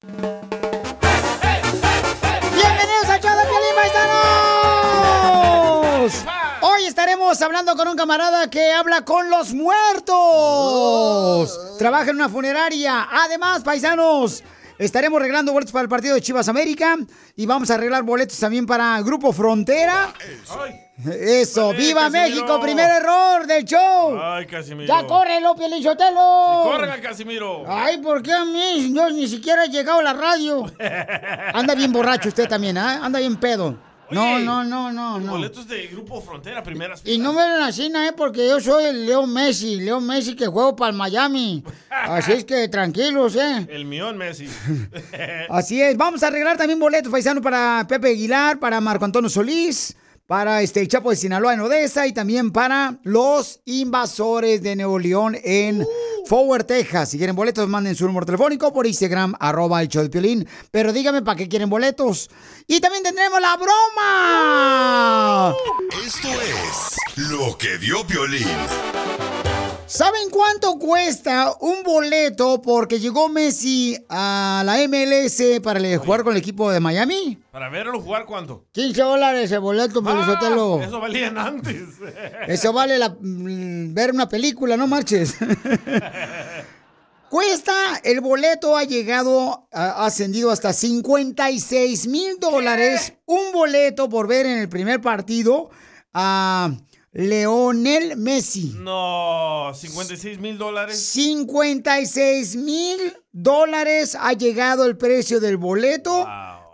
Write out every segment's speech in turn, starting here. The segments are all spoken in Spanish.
¡Bienvenidos a Piolín, paisanos! Hoy estaremos hablando con un camarada que habla con los muertos. Trabaja en una funeraria. Además, paisanos, estaremos arreglando boletos para el partido de Chivas América y vamos a arreglar boletos también para Grupo Frontera. Eso, ¡Viva Casimiro. México! Primer error del show. Ay, Casimiro. ¡Ya córrelo, Piolín Sotelo! ¡Corre, Casimiro! Ay, ¿por qué a mí? Yo ni siquiera he llegado a la radio. Anda bien borracho usted también, ¿ah? Anda bien pedo. No, Oye, no, no, no, no. Boletos de Grupo Frontera, primeras Y no me ven así, ¿eh? Porque yo soy el Leo Messi, Leo Messi que juego para el Miami. Así es que tranquilos, ¿eh? El millón Messi. Así es. Vamos a arreglar también boletos paisanos para Pepe Aguilar, para Marco Antonio Solís, para este el Chapo de Sinaloa en Odessa y también para los invasores de Nuevo León en Forward, Texas. Si quieren boletos, manden su número telefónico por Instagram, arroba el show de Piolín. Pero díganme para qué quieren boletos. Y también tendremos la broma. Esto es lo que dio Piolín. ¿Saben cuánto cuesta un boleto porque llegó Messi a la MLS para jugar con el equipo de Miami? ¿Para verlo jugar cuánto? 15 dólares el boleto, Ah, Pelizotelo. Eso valían antes. Eso vale la- mm, ver una película, no marches. Cuesta, el boleto ha llegado, ha ascendido hasta 56 mil dólares. Un boleto por ver en el primer partido a Leonel Messi. No, 56 mil dólares. 56 mil dólares ha llegado el precio del boleto.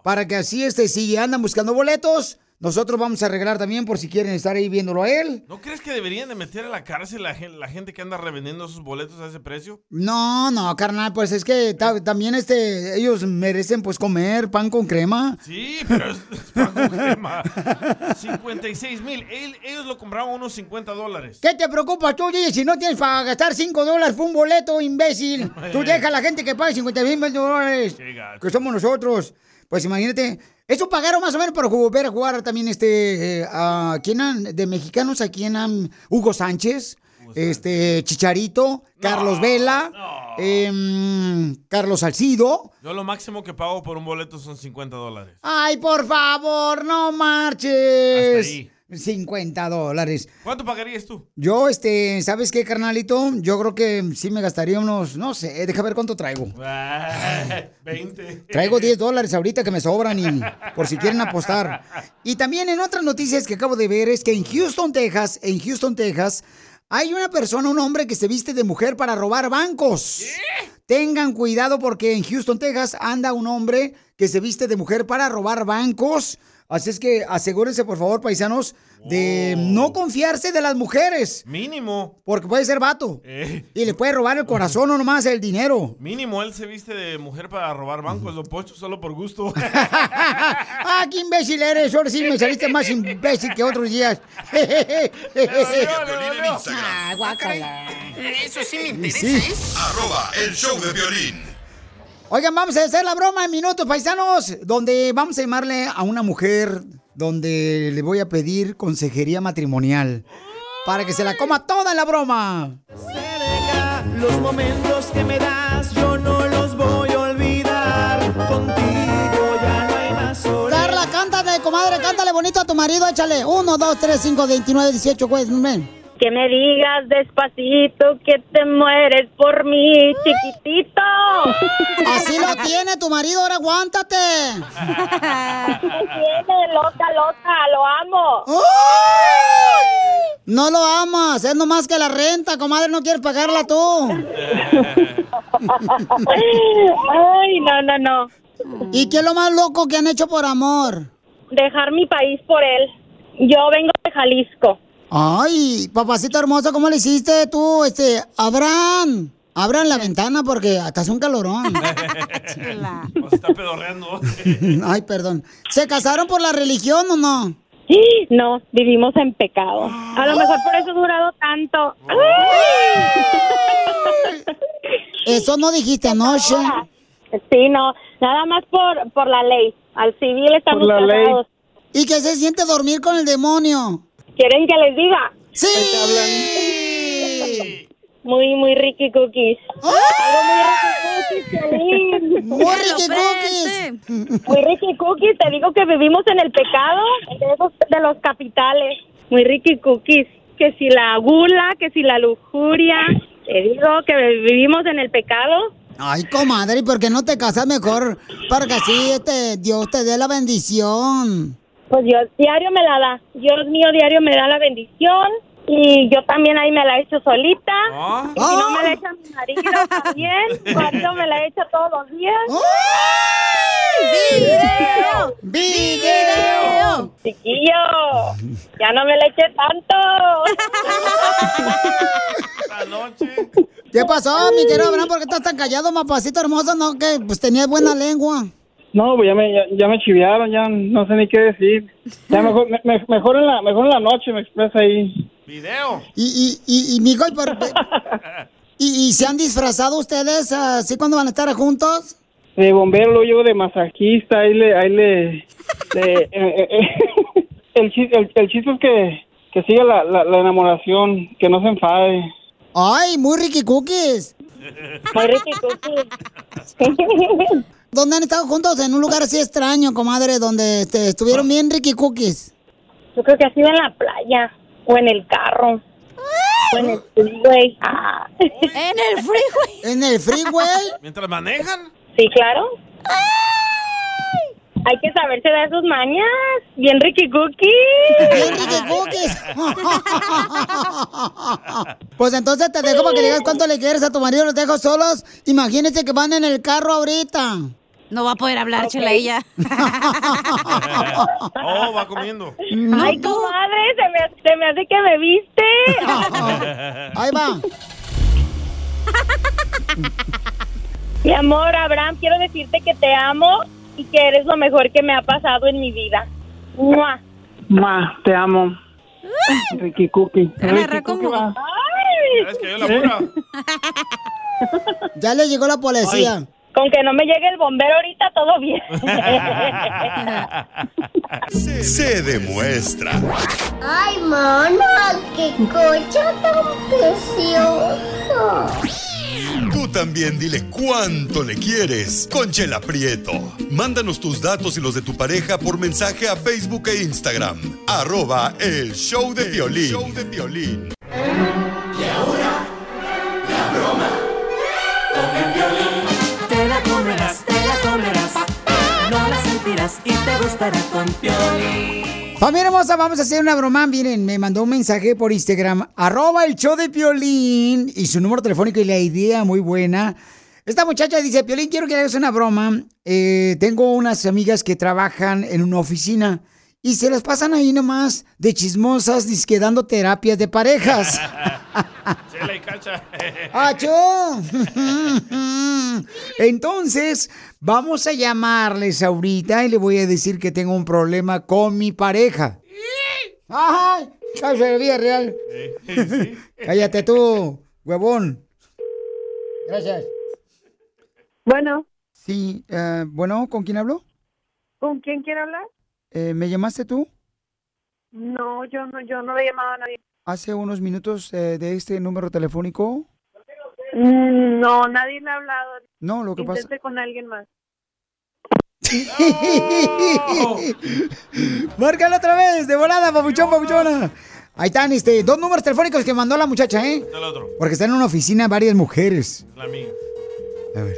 Para que así, este, si andan buscando boletos, nosotros vamos a arreglar también por si quieren estar ahí viéndolo a él. ¿No crees que deberían de meter a la cárcel la gente, la gente que anda revendiendo esos boletos a ese precio? No, no, carnal, pues es que ta- también este, ellos merecen pues comer pan con crema. Sí, pero es, es pan con crema. 56 mil. Ellos lo compraron a unos 50 dólares. ¿Qué te preocupa tú, DJ, si no tienes para gastar 5 dólares por un boleto, imbécil? Tú deja a la gente que pague 50 mil dólares, que somos nosotros. Pues imagínate, eso pagaron más o menos para ju- ver a jugar también este, eh, a quién han, de mexicanos, a quién han, Hugo Sánchez, este, Chicharito, Carlos Vela, em, Carlos Salcido. Yo lo máximo que pago por un boleto son 50 dólares. Ay, por favor, no marches. Hasta ahí. 50 dólares. ¿Cuánto pagarías tú? Yo, este, ¿sabes qué, carnalito? Yo creo que sí me gastaría unos, no sé, deja ver cuánto traigo. Ah, 20. Traigo 10 dólares ahorita que me sobran y por si quieren apostar. Y también en otras noticias que acabo de ver es que en Houston, Texas, en Houston, Texas, hay una persona, un hombre que se viste de mujer para robar bancos. Tengan cuidado porque en Houston, Texas, anda un hombre que se viste de mujer para robar bancos. Así es que asegúrense, por favor, paisanos, de no confiarse de las mujeres. Mínimo. Porque puede ser vato. Eh, Y le puede robar el corazón o nomás el dinero. mínimo él se viste de mujer para robar bancos, don Pocho, solo por gusto. ¡Ah, qué imbécil eres! Ahora sí me saliste más imbécil que otros días. Ah, guácala. Eso sí me interesa, Sí. ¿eh? Arroba el show de violín. Oigan, vamos a hacer la broma en minutos, paisanos, donde vamos a llamarle a una mujer, donde le voy a pedir consejería matrimonial para que se la coma toda en la broma. Los momentos que me das, yo no los voy a olvidar. Contigo ya no hay más soledad. Carla, cántate, comadre, cántale bonito a tu marido, échale. 1, 2, 3, 5, 29, 18, pues, ven. Que me digas despacito que te mueres por mí, chiquitito. Así lo tiene tu marido, ahora aguántate. tiene, loca, loca, lo amo. No lo amas, es nomás que la renta, comadre, no quieres pagarla tú. Ay, no, no, no. ¿Y qué es lo más loco que han hecho por amor? Dejar mi país por él. Yo vengo de Jalisco. Ay, papacito hermoso, ¿cómo le hiciste tú, este, Abraham? Abran la ventana porque hasta es un calorón. Nos está pedorreando. Ay, perdón. ¿Se casaron por la religión o no? No, vivimos en pecado. A lo mejor por eso ha durado tanto. Eso no dijiste anoche. Sí, no, nada más por, por la ley. Al civil estamos Por la ley. casados. ¿Y qué se siente dormir con el demonio? ¿Quieren que les diga? Sí. Muy, muy Ricky Cookies. Algo muy Ricky Cookies, Piolín. Muy Ricky Cookies. Muy Ricky Cookies. Te digo que vivimos en el pecado de, esos- de los capitales. Muy Ricky Cookies. Que si la gula, que si la lujuria. Te digo que vivimos en el pecado. Ay, comadre, ¿y por qué no te casas mejor? Para que así este, Dios te dé la bendición. Pues Dios diario me la da. Dios mío diario me da la bendición. Y yo también ahí me la he hecho solita. Y si no me la echa mi marido también. Marido me la echa todos los días. ¡Video! ¡Video! Chiquillo, ya no me la eché tanto. ¿Qué pasó, mi querido Abraham? ¿Por qué estás tan callado, mapacito hermoso? No, que pues tenías buena lengua. No, pues ya me, ya, ya me chiviaron, ya no sé ni qué decir. Ya mejor, me- me- mejor, en la, mejor en la noche me expresa ahí. Video. Y, y, y, y mijo, ¿y, por- y, y se han disfrazado ustedes así cuando van a estar juntos? De bombero, luego llevo de masajista, ahí le... Ahí le, le- eh, eh, eh, el, chis- el, el chiste es que, que siga la, la, la enamoración, que no se enfade. Ay, muy Ricky Cookies. Muy Ricky Cookies. ¿Dónde han estado juntos? En un lugar así extraño, comadre, donde este, estuvieron bien Ricky Cookies. Yo creo que ha sido en la playa o en el carro. O en el freeway. Ah. ¿En el freeway? ¿En el freeway? ¿Mientras manejan? Sí, claro. Hay que saberse de sus mañas. Bien Ricky Cookies. Bien Ricky Cookies. Pues entonces te dejo para que digas cuánto le quieres a tu marido, los dejo solos. Imagínense que van en el carro ahorita. No va a poder hablar, chela, ella. Oh, va comiendo. Ay, comadre, se me, se me hace que me viste. Ahí va. Mi amor, Abraham, quiero decirte que te amo y que eres lo mejor que me ha pasado en mi vida. ¡Mua! Ma, te amo. Ricky Cookie. Ricky Cookie va. ¿Sabes que yo la pura? Ya le llegó la policía. Con que no me llegue el bombero ahorita, todo bien. Se demuestra. Ay, mana, qué cocha tan precioso. Tú también dile cuánto le quieres con Chela Prieto. Mándanos tus datos y los de tu pareja por mensaje a Facebook e Instagram. Arroba el show de violín. show de violín. Y te gustará con Piolín. Familia hermosa, vamos a hacer una broma. Miren, me mandó un mensaje por Instagram, arroba el show de Piolín, y su número telefónico y la idea muy buena. Esta muchacha dice, Piolín, quiero que le hagas una broma. Eh, tengo unas amigas que trabajan en una oficina y se las pasan ahí nomás de chismosas, disque dando terapias de parejas. Chela y cacha. ¡Achó! Entonces, vamos a llamarles ahorita y le voy a decir que tengo un problema con mi pareja. ¡Ay! Cállate de vida real. Cállate tú, huevón. Gracias. Bueno, Sí, eh, bueno, ¿con quién hablo? ¿con quién quiere hablar? Eh, ¿Me llamaste tú No, yo no, yo no le he llamado a nadie. hace unos minutos eh, de este número telefónico? Mm, No, nadie le ha hablado. No, lo que pasa... Con alguien más. Márcalo otra vez, de volada, papuchón, papuchona. Ahí están, este, dos números telefónicos que mandó la muchacha, ¿eh? El otro. Porque están en una oficina varias mujeres. La mía. A ver.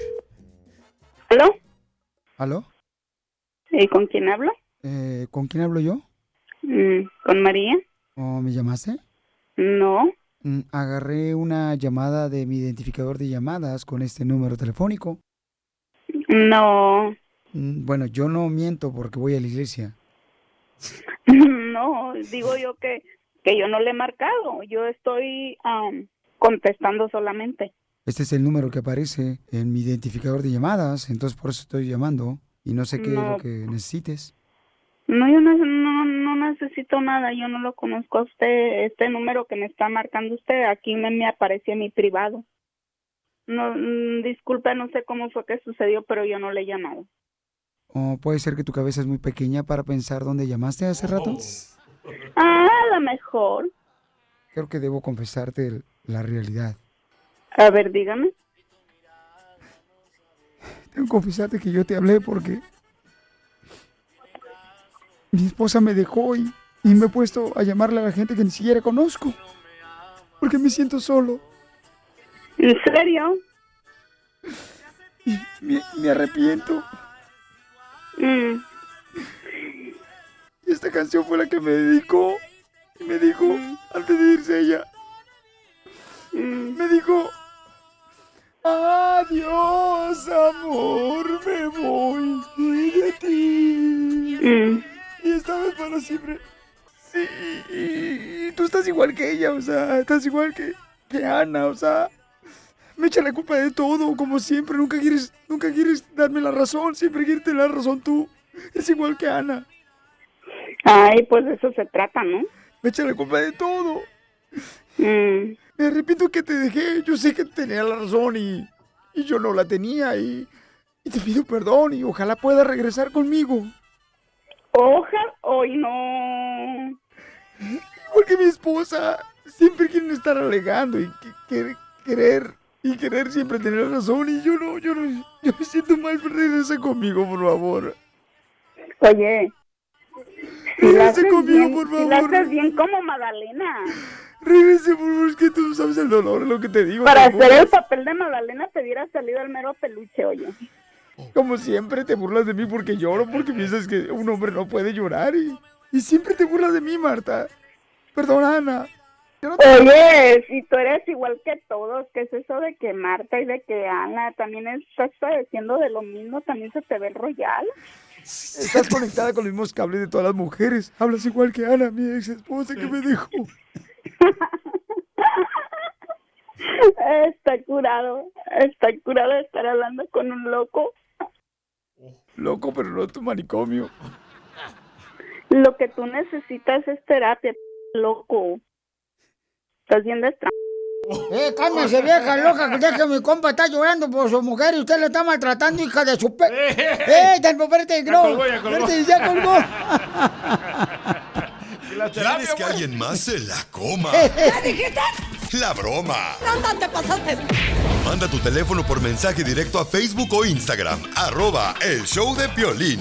¿Aló? ¿Aló? ¿Y con quién hablo? Eh, ¿Con quién hablo yo? Mm, ¿Con María? ¿O me llamaste? No. Mm, Agarré una llamada de mi identificador de llamadas con este número telefónico. No. Mm, Bueno, yo no miento porque voy a la iglesia. No, digo yo que, que yo no le he marcado. Yo estoy contestando solamente. Este es el número que aparece en mi identificador de llamadas, entonces por eso estoy llamando y no sé qué es lo que necesites. No, yo no necesito nada. Yo no lo conozco a usted. Este número que me está marcando usted, aquí me, me apareció en mi privado. No, mm, disculpe, no sé cómo fue que sucedió, pero yo no le he llamado. O puede ser que tu cabeza es muy pequeña para pensar dónde llamaste hace rato. Ah, a lo mejor. Creo que debo confesarte el- la realidad. A ver, dígame. Tengo que confesarte que yo te hablé porque mi esposa me dejó y, y me he puesto a llamarle a la gente que ni siquiera conozco. Porque me siento solo. ¿En serio? Y me, me arrepiento. Mm. Y esta canción fue la que me dedicó. Y me dijo, antes de irse ella, me dijo, adiós amor, me voy de ti. Y esta vez para siempre. Sí, y, y tú estás igual que ella, o sea, estás igual que, que Ana, o sea, me echa la culpa de todo, como siempre, nunca quieres, nunca quieres darme la razón, siempre quieres tener la razón tú. Es igual que Ana. Ay, pues de eso se trata, ¿no? Me echa la culpa de todo. Mm. Me arrepiento que te dejé. Yo sé que tenía la razón y, y yo no la tenía y, y te pido perdón y ojalá pueda regresar conmigo. Ojalá, hoy no. Porque mi esposa siempre quieren estar alegando y que- que- querer y querer siempre tener razón y yo no, yo no, yo me siento mal. Regresa conmigo, por favor. Oye, si haces conmigo, bien, por si la favor. haces bien como Magdalena. Regrese, por favor, es que tú no sabes el dolor, lo que te digo. Para hacer el papel de Magdalena te hubiera salido el mero peluche, oye. Como siempre te burlas de mí porque lloro, porque piensas que un hombre no puede llorar y, y siempre te burlas de mí, Marta. Perdona, Ana. No te- Oye, si tú eres igual que todos, ¿qué es eso de que Marta y de que Ana también estás padeciendo de lo mismo? También se te ve el royal. Estás conectada con los mismos cables de todas las mujeres. Hablas igual que Ana, mi ex esposa que me dejó. Está curado, está curado de estar hablando con un loco. Loco, pero no tu manicomio. Lo que tú necesitas es terapia, loco. Estás viendo extra... Eh, cálmese, vieja loca, que deje que mi compa está llorando por su mujer y usted le está maltratando, hija de su pe... ¡Eh, tal, espérate, Ya no! colgó, ya colgó. Espérate, ya colgó. ¿Quieres que alguien más se la coma? ¿Qué dijiste? La broma. ¡No te pasaste! Manda tu teléfono por mensaje directo a Facebook o Instagram. Arroba el show de Piolín.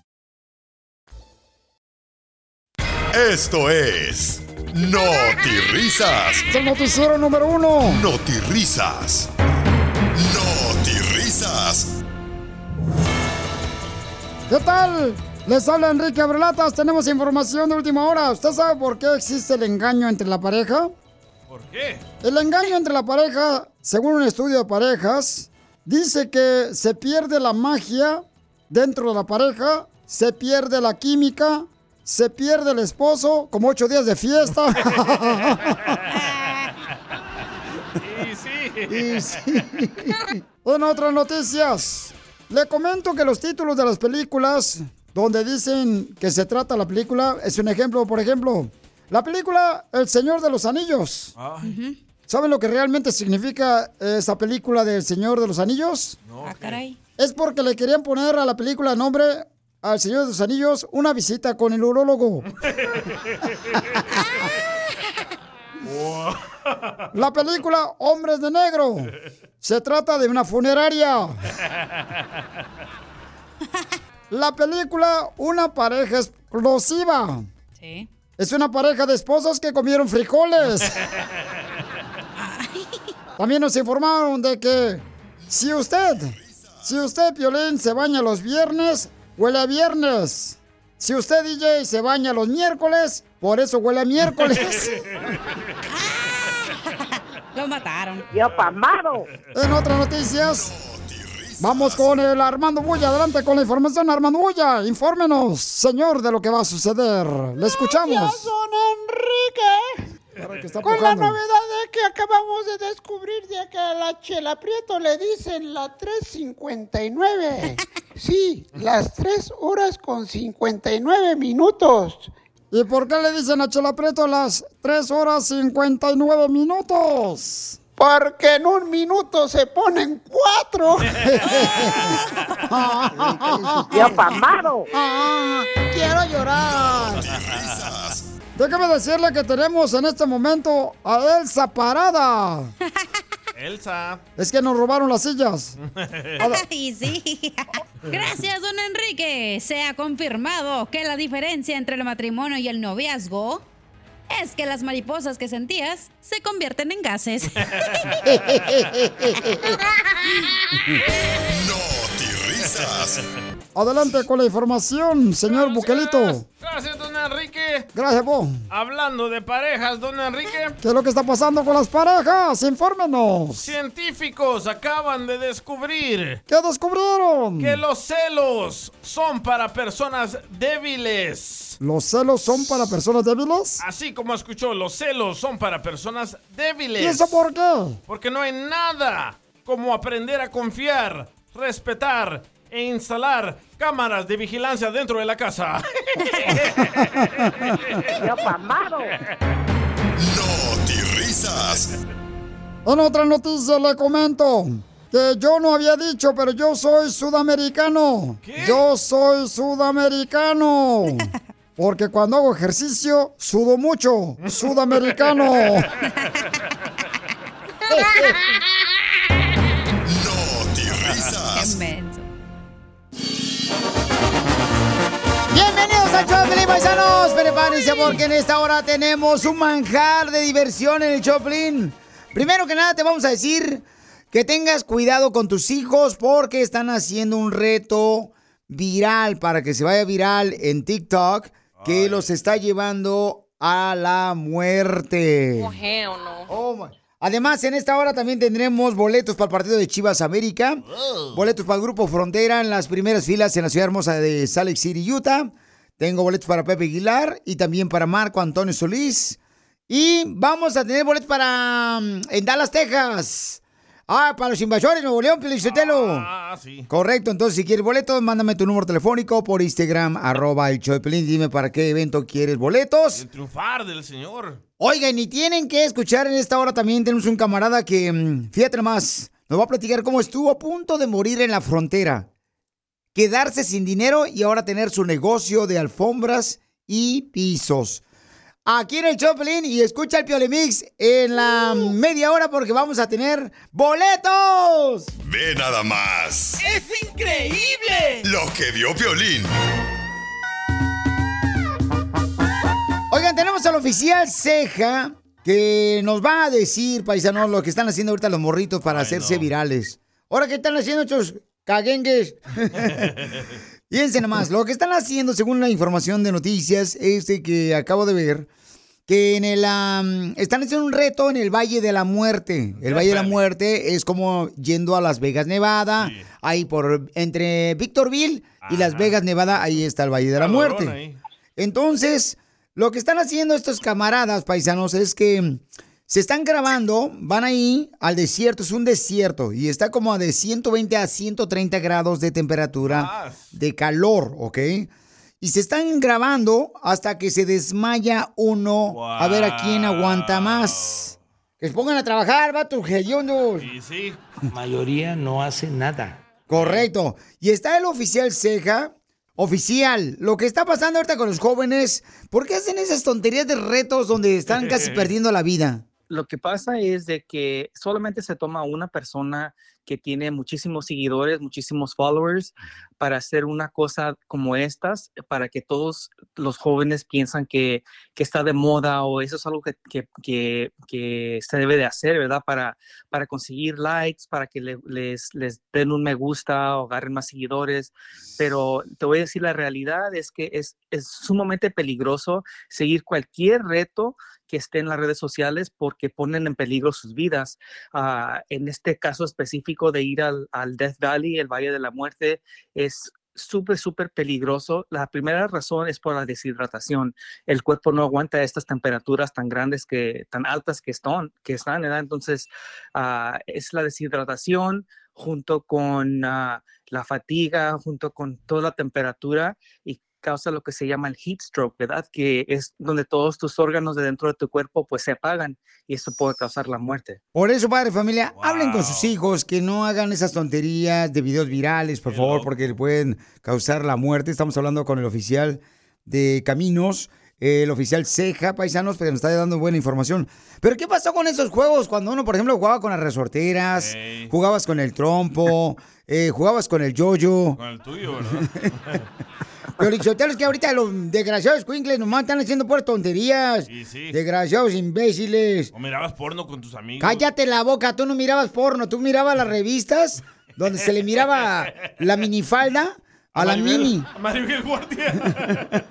Esto es Risas. Es el noticiero número uno. Risas. Risas. ¿Qué tal? Les habla Enrique Abrelatas, tenemos información de última hora. ¿Usted sabe por qué existe el engaño entre la pareja? ¿Por qué? El engaño entre la pareja, según un estudio de parejas, dice que se pierde la magia dentro de la pareja, se pierde la química, se pierde el esposo, como ocho días de fiesta. Y sí. Y sí. En otras noticias, le comento que los títulos de las películas donde dicen que se trata la película es un ejemplo, por ejemplo, la película El Señor de los Anillos. Ay, ¿Saben lo que realmente significa esa película del Señor de los Anillos? no, Ah. Es porque le querían poner a la película nombre al Señor de los Anillos una visita con el urólogo. La película Hombres de Negro se trata de una funeraria. La película Una pareja explosiva Sí. es una pareja de esposos que comieron frijoles. También nos informaron de que si usted, si usted, Piolín, se baña los viernes, huele a viernes. Si usted, DJ, se baña los miércoles, por eso huele a miércoles. Lo mataron. Yo pamado. En otras noticias, vamos con el Armando Bulla. Adelante con la información, Armando Bulla. Infórmenos, señor, de lo que va a suceder. Le escuchamos. don Enrique. Ahora que está Con la novedad de que acabamos de descubrir de que a la Chela Prieto le dicen la 3.59. Sí, las 3 horas con 59 minutos. ¿Y por qué le dicen a Chela Prieto las 3 horas 59 minutos? Porque en un minuto se ponen cuatro. Yo pamado. Ah, quiero llorar. Déjame decirle que tenemos en este momento a Elsa parada. Elsa. Es que nos robaron las sillas. Y sí. Gracias, don Enrique. Se ha confirmado que la diferencia entre el matrimonio y el noviazgo es que las mariposas que sentías se convierten en gases. risas. Adelante con la información, señor Buquelito. Gracias, don Enrique. Gracias, vos. Hablando de parejas, don Enrique. ¿Qué es lo que está pasando con las parejas? Infórmenos. Científicos acaban de descubrir ¿Qué descubrieron? que los celos son para personas débiles. ¿Los celos son para personas débiles? Así como escuchó, los celos son para personas débiles. ¿Y eso por qué? Porque no hay nada como aprender a confiar, respetar e instalar cámaras de vigilancia dentro de la casa. Yo pamado. risas. En otra noticia le comento que yo no había dicho, pero yo soy sudamericano. Yo soy sudamericano. Porque cuando hago ejercicio, sudo mucho. Sudamericano. Bienvenidos al show Pelín, paisanos. Prepárense porque en esta hora tenemos un manjar de diversión en el Choplin. Primero que nada te vamos a decir que tengas cuidado con tus hijos porque están haciendo un reto viral para que se vaya viral en TikTok que los está llevando a la muerte. Oh, my- Además, en esta hora también tendremos boletos para el partido de Chivas América, boletos para el Grupo Frontera en las primeras filas en la ciudad hermosa de Salt Lake City, Utah. Tengo boletos para Pepe Aguilar y también para Marco Antonio Solís. Y vamos a tener boletos para mm, en Dallas, Texas. Ah, para los invasores, Nuevo León, Felicitelo. Ah, sí. Correcto, entonces si quieres boletos, mándame tu número telefónico por Instagram, arroba el show de Pelín. Dime para qué evento quieres boletos. El triunfar del señor. Oigan, y tienen que escuchar en esta hora también tenemos un camarada que, mm, fíjate más, nos va a platicar cómo estuvo a punto de morir en la frontera. Quedarse sin dinero y ahora tener su negocio de alfombras y pisos. Aquí en el Choplin y escucha el Piolemix en la media hora porque vamos a tener boletos. Ve nada más. ¡Es increíble! Lo que vio Piolín. Oigan, tenemos al oficial Ceja que nos va a decir, paisanos, lo que están haciendo ahorita los morritos para hacerse virales. Ahora, ¿qué están haciendo estos caguengues? Fíjense nomás, lo que están haciendo, según la información de noticias, es de que acabo de ver, que en el están haciendo un reto en el Valle de la Muerte. El Valle de la Muerte es como yendo a Las Vegas, Nevada, ahí por entre Victorville y Las Vegas, Nevada, ahí está el Valle de la Muerte. ahí. Entonces, lo que están haciendo estos camaradas paisanos es que se están grabando, van ahí al desierto, es un desierto y está como a de 120 a 130 grados de temperatura de calor, ¿ok? Y se están grabando hasta que se desmaya uno a ver a quién aguanta más. Que se pongan a trabajar, vatos hediondos. Y sí. mayoría no hace nada. Correcto. Y está el oficial Ceja. Oficial, lo que está pasando ahorita con los jóvenes, ¿por qué hacen esas tonterías de retos donde están casi perdiendo la vida? Lo que pasa es de que solamente se toma una persona que tiene muchísimos seguidores, muchísimos followers, para hacer una cosa como estas, para que todos los jóvenes piensan que, que está de moda o eso es algo que, que, que- que se debe de hacer, ¿verdad? Para, para conseguir likes, para que le- les, les den un me gusta o agarren más seguidores. Pero te voy a decir, la realidad es que es, es sumamente peligroso seguir cualquier reto que esté en las redes sociales porque ponen en peligro sus vidas. Ah, en este caso específico de ir al, Death Valley, el Valle de la Muerte, es súper, súper peligroso. La primera razón es por la deshidratación. El cuerpo no aguanta estas temperaturas tan grandes, que, tan altas que están, que están. Entonces, ah, es la deshidratación junto con ah, la fatiga, junto con toda la temperatura y causa lo que se llama el heat stroke, ¿verdad? Que es donde todos tus órganos de dentro de tu cuerpo pues se apagan y eso puede causar la muerte. Por eso, padre familia, hablen con sus hijos, que no hagan esas tonterías de videos virales, por favor, porque le pueden causar la muerte. Estamos hablando con el oficial de Caminos, el oficial Ceja, paisanos, porque nos está dando buena información. Pero, ¿qué pasó con esos juegos? Cuando uno, por ejemplo, jugaba con las resorteras, jugabas con el trompo, eh, jugabas con el yoyo. Con el tuyo, ¿verdad? Pero es que ahorita los desgraciados cuincles nomás están haciendo por tonterías. Sí, sí. Desgraciados imbéciles. O mirabas porno con tus amigos. Cállate la boca, tú no mirabas porno, tú mirabas las revistas donde se le miraba la minifalda a la Maribel- mini. a Maribel Guardia.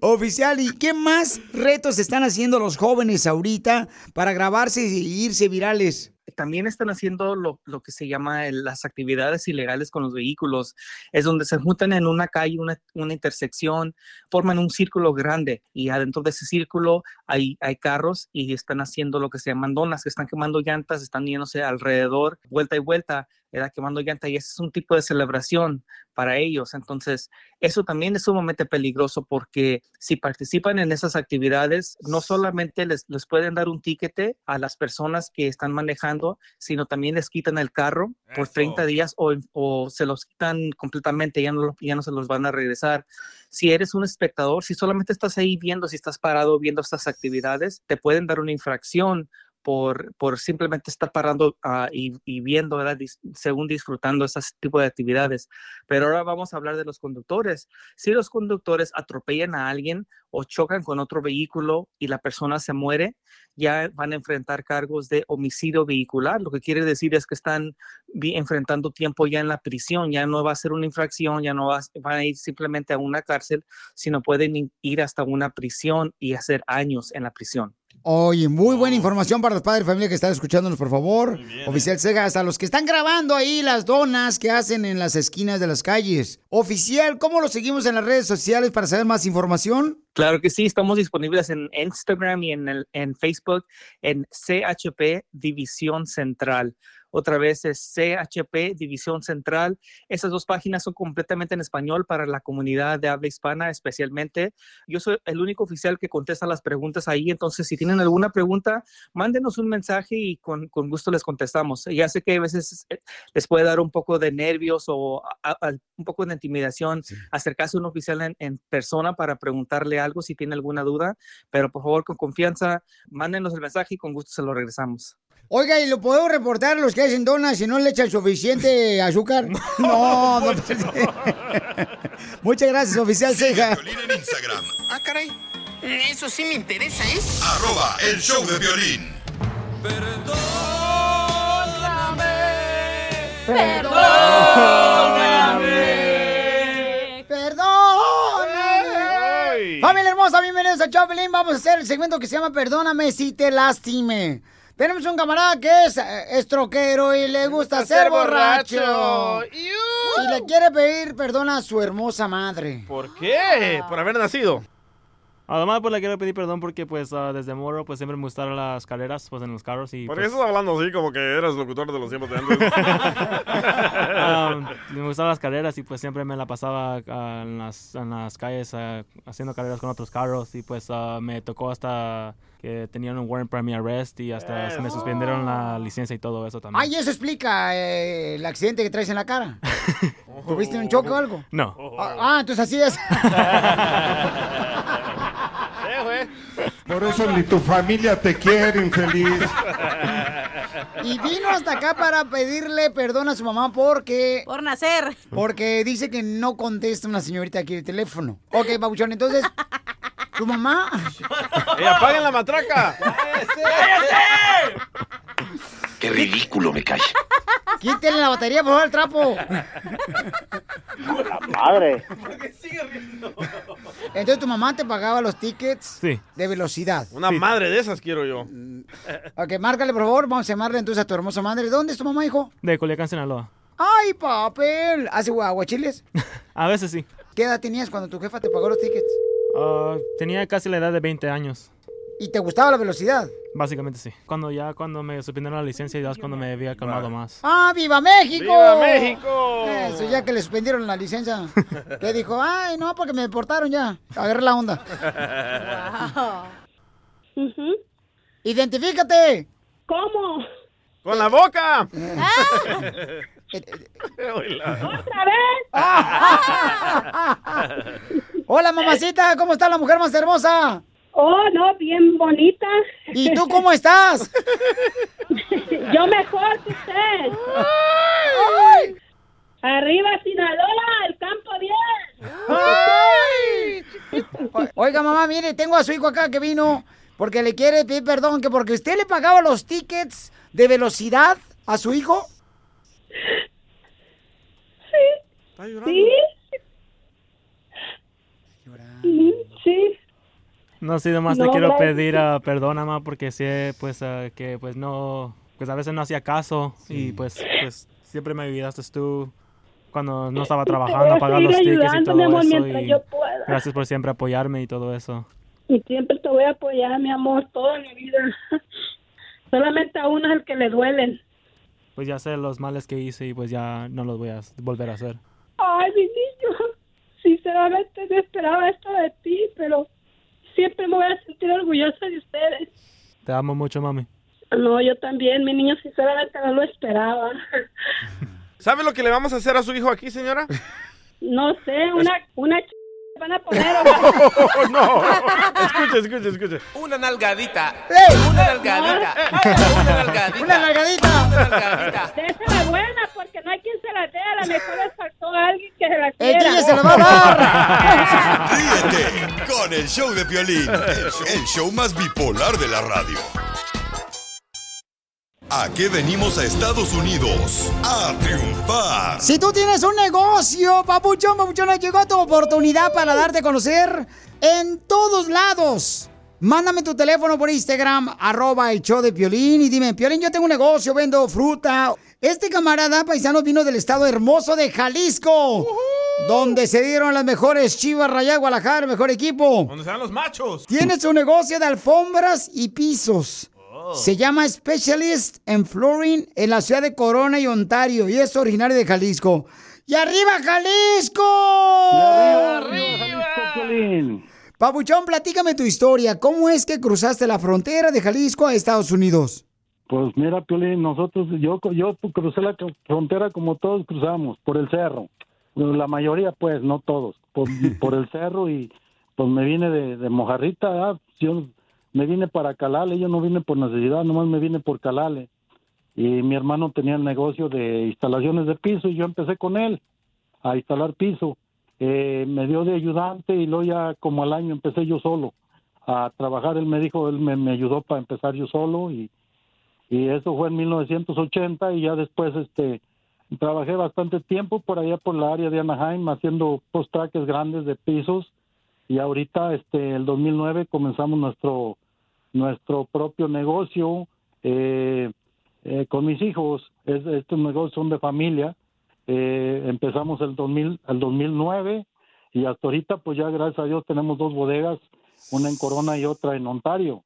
Oficial, ¿y qué más retos están haciendo los jóvenes ahorita para grabarse y irse virales? También están haciendo lo, lo que se llama las actividades ilegales con los vehículos. Es donde se juntan en una calle, una, una intersección, forman un círculo grande y adentro de ese círculo hay, hay carros y están haciendo lo que se llaman donas, que están quemando llantas, están yéndose alrededor, vuelta y vuelta, era quemando llantas y ese es un tipo de celebración para ellos. Entonces, eso también es sumamente peligroso porque si participan en esas actividades, no solamente les, les pueden dar un tiquete a las personas que están manejando, sino también les quitan el carro por 30 días o, o se los quitan completamente, ya no, ya no se los van a regresar. Si eres un espectador, si solamente estás ahí viendo, si estás parado viendo estas actividades, te pueden dar una infracción por, simplemente estar parando ah, y, viendo, ¿verdad? Según disfrutando ese tipo de actividades. Pero ahora vamos a hablar de los conductores. Si los conductores atropellan a alguien o chocan con otro vehículo y la persona se muere, ya van a enfrentar cargos de homicidio vehicular. Lo que quiere decir es que están enfrentando tiempo ya en la prisión, ya no va a ser una infracción, ya no va, van a ir simplemente a una cárcel, sino pueden ir hasta una prisión y hacer años en la prisión. Oye, muy buena información para los padres de familia que están escuchándonos, por favor. ¿eh? Oficial Sega, hasta los que están grabando ahí las donas que hacen en las esquinas de las calles. Oficial, ¿cómo lo seguimos en las redes sociales para saber más información? Claro que sí, estamos disponibles en Instagram y en, el, en Facebook en CHP División Central. Otra vez es CHP División Central. Esas dos páginas son completamente en español para la comunidad de habla hispana especialmente. Yo soy el único oficial que contesta las preguntas ahí, entonces si tienen alguna pregunta, mándenos un mensaje y con, con gusto les contestamos. Ya sé que a veces eh, les puede dar un poco de nervios o a- a- un poco de intimidación acercarse a un oficial en, en persona para preguntarle algo si tiene alguna duda, pero por favor con confianza, mándenos el mensaje y con gusto se lo regresamos. Oiga, ¿y lo puedo reportar a los que hacen donas si no le echan suficiente azúcar? No, no. Muchas gracias, oficial Ceja. en Instagram. Ah, caray. Mm, eso sí me interesa, ¿eh? Arroba el show de violín. Perdóname. Perdóname. Perdóname. Familia hermosa, bienvenidos a Chapelín. Vamos a hacer el segmento que se llama Perdóname si te lastime. Tenemos un camarada que es, eh, es troquero y le gusta ser borracho. Y le quiere pedir perdón a su hermosa madre. ¿Por qué? Por haber nacido. Además, pues le quiero pedir perdón porque pues ah, desde morro pues siempre me gustaron las carreras pues en los carros y ¿Por pues, qué estás hablando así como que eras locutor de los tiempos de antes? ah, me gustaban las carreras y pues siempre me la pasaba ah, en, las, en las calles ah, haciendo carreras con otros carros y pues me tocó hasta que tenían un warrant para mi arrest y hasta se me suspendieron la licencia y todo eso también. Ay, eso explica eh, el accidente que traes en la cara. ¿Tuviste un choque o algo? No. Ah, ah, entonces así es. Por eso ni tu familia te quiere, infeliz. Y vino hasta acá para pedirle perdón a su mamá porque... Por nacer. Porque dice que no contesta una señorita aquí el teléfono. Ok, Babuchón, entonces... ¿Tu mamá? ¡Eh, apaguen la matraca! Qué ridículo me cae. Quítenle la batería, por favor, el trapo. Madre. Entonces tu mamá te pagaba los tickets Sí. de velocidad. Una madre de esas quiero yo. Ok, márcale, por favor. Vamos a llamarle entonces a tu hermosa madre. ¿Dónde es tu mamá, hijo? De Culiacán, Sinaloa. ¡Ay, papel! ¿Hace aguachiles? A veces sí. ¿Qué edad tenías cuando tu jefa te pagó los tickets? Ah, tenía casi la edad de 20 años. ¿Y te gustaba la velocidad? Básicamente sí. Cuando ya cuando me suspendieron la licencia ya es cuando me había calmado más. ¡Ah, viva México! ¡Viva México! Eso, ya que le suspendieron la licencia. que dijo, ay, no, porque me deportaron ya. Agarré la onda. ¡Identifícate! ¿Cómo? ¡Con la boca! ¿Otra vez? Hola, mamacita, ¿cómo está la mujer más hermosa? Oh, no, bien bonita. ¿Y tú cómo estás? Yo mejor que usted. Arriba Sinaloa, el campo 10. O- Oiga, mamá, mire, tengo a su hijo acá que vino porque le quiere pedir perdón, que porque usted le pagaba los tickets de velocidad a su hijo. Sí. Sí. Sí. No, sí, nomás No, te quiero gracias. pedir ah, perdón, mamá, porque sé, pues, ah, que, pues, no, pues, a veces no hacía caso y, pues, pues, siempre me ayudaste tú cuando no estaba trabajando a pagar los tickets y mi todo amor, eso y gracias por siempre apoyarme y todo eso. Y siempre te voy a apoyar, mi amor, toda mi vida. Solamente a uno es el que le duelen. Pues ya sé los males que hice y pues ya no los voy a volver a hacer. Ay, mi niño, sinceramente no esperaba esto de ti, pero siempre me voy a sentir orgullosa de ustedes. Te amo mucho, mami. No, yo también, mi niño, sinceramente no lo esperaba. ¿Sabe lo que le vamos a hacer a su hijo aquí, señora? No sé, una, una ch... van a poner. Oh, no. Escuche, escuche, escuche. Una nalgadita. ¡Ey! Una nalgadita. Una nalgadita. ¡Una nalgadita! Una nalgadita. Désela buena, porque no hay quien se la dé. A lo mejor les faltó a alguien que se la ¡El quiera. DJ se lo va a dar! Ríete con el show de Piolín, el show, el show más bipolar de la radio. ¿A qué venimos a Estados Unidos? A triunfar. Si tú tienes un negocio, papuchón, papuchón, llegó tu oportunidad para darte a conocer en todos lados. Mándame tu teléfono por Instagram, arroba el show de Piolín y dime, Piolín, yo tengo un negocio, vendo fruta. Este camarada paisano vino del estado hermoso de Jalisco, donde se dieron las mejores Chivas Rayá Guadalajara, el mejor equipo. ¿Dónde están los machos? Tiene su negocio de alfombras y pisos. Se llama Specialist en Flooring en la ciudad de Corona y Ontario y es originario de Jalisco. ¡Y arriba Jalisco! Papuchón, platícame tu historia. ¿Cómo es que cruzaste la frontera de Jalisco a Estados Unidos? Pues mira, Piolín, nosotros, yo, yo crucé la frontera como todos cruzamos, por el cerro. La mayoría, pues, no todos, por, por el cerro y pues me vine de, de Mojarrita, ¿verdad? yo me vine para Calale, yo no vine por necesidad, nomás me vine por Calale. Y mi hermano tenía el negocio de instalaciones de piso y yo empecé con él a instalar piso. Eh, me dio de ayudante y luego ya como al año empecé yo solo a trabajar. Él me dijo, él me, me ayudó para empezar yo solo y, y eso fue en 1980 y ya después este trabajé bastante tiempo por allá por la área de Anaheim haciendo post traques grandes de pisos y ahorita este el 2009 comenzamos nuestro nuestro propio negocio eh, eh, con mis hijos. Es, estos negocios son de familia. Eh, empezamos el 2000, el 2009 y hasta ahorita pues ya gracias a Dios tenemos dos bodegas, una en Corona y otra en Ontario.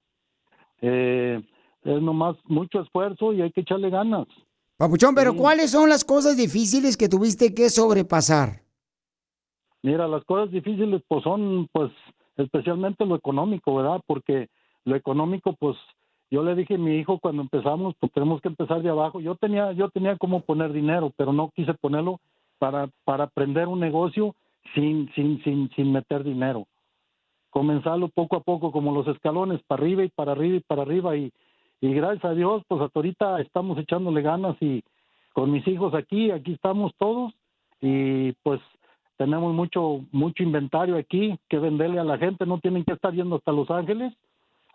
Eh, es nomás mucho esfuerzo y hay que echarle ganas. Papuchón, pero ¿cuáles son las cosas difíciles que tuviste que sobrepasar? Mira, las cosas difíciles pues son pues especialmente lo económico, ¿verdad? Porque lo económico pues yo le dije a mi hijo cuando empezamos pues tenemos que empezar de abajo. Yo tenía yo tenía cómo poner dinero, pero no quise ponerlo para para aprender un negocio sin sin sin sin meter dinero. Comenzarlo poco a poco como los escalones para arriba y para arriba y para arriba y y gracias a Dios pues hasta ahorita estamos echándole ganas y con mis hijos aquí, aquí estamos todos y pues tenemos mucho mucho inventario aquí que venderle a la gente, no tienen que estar yendo hasta Los Ángeles.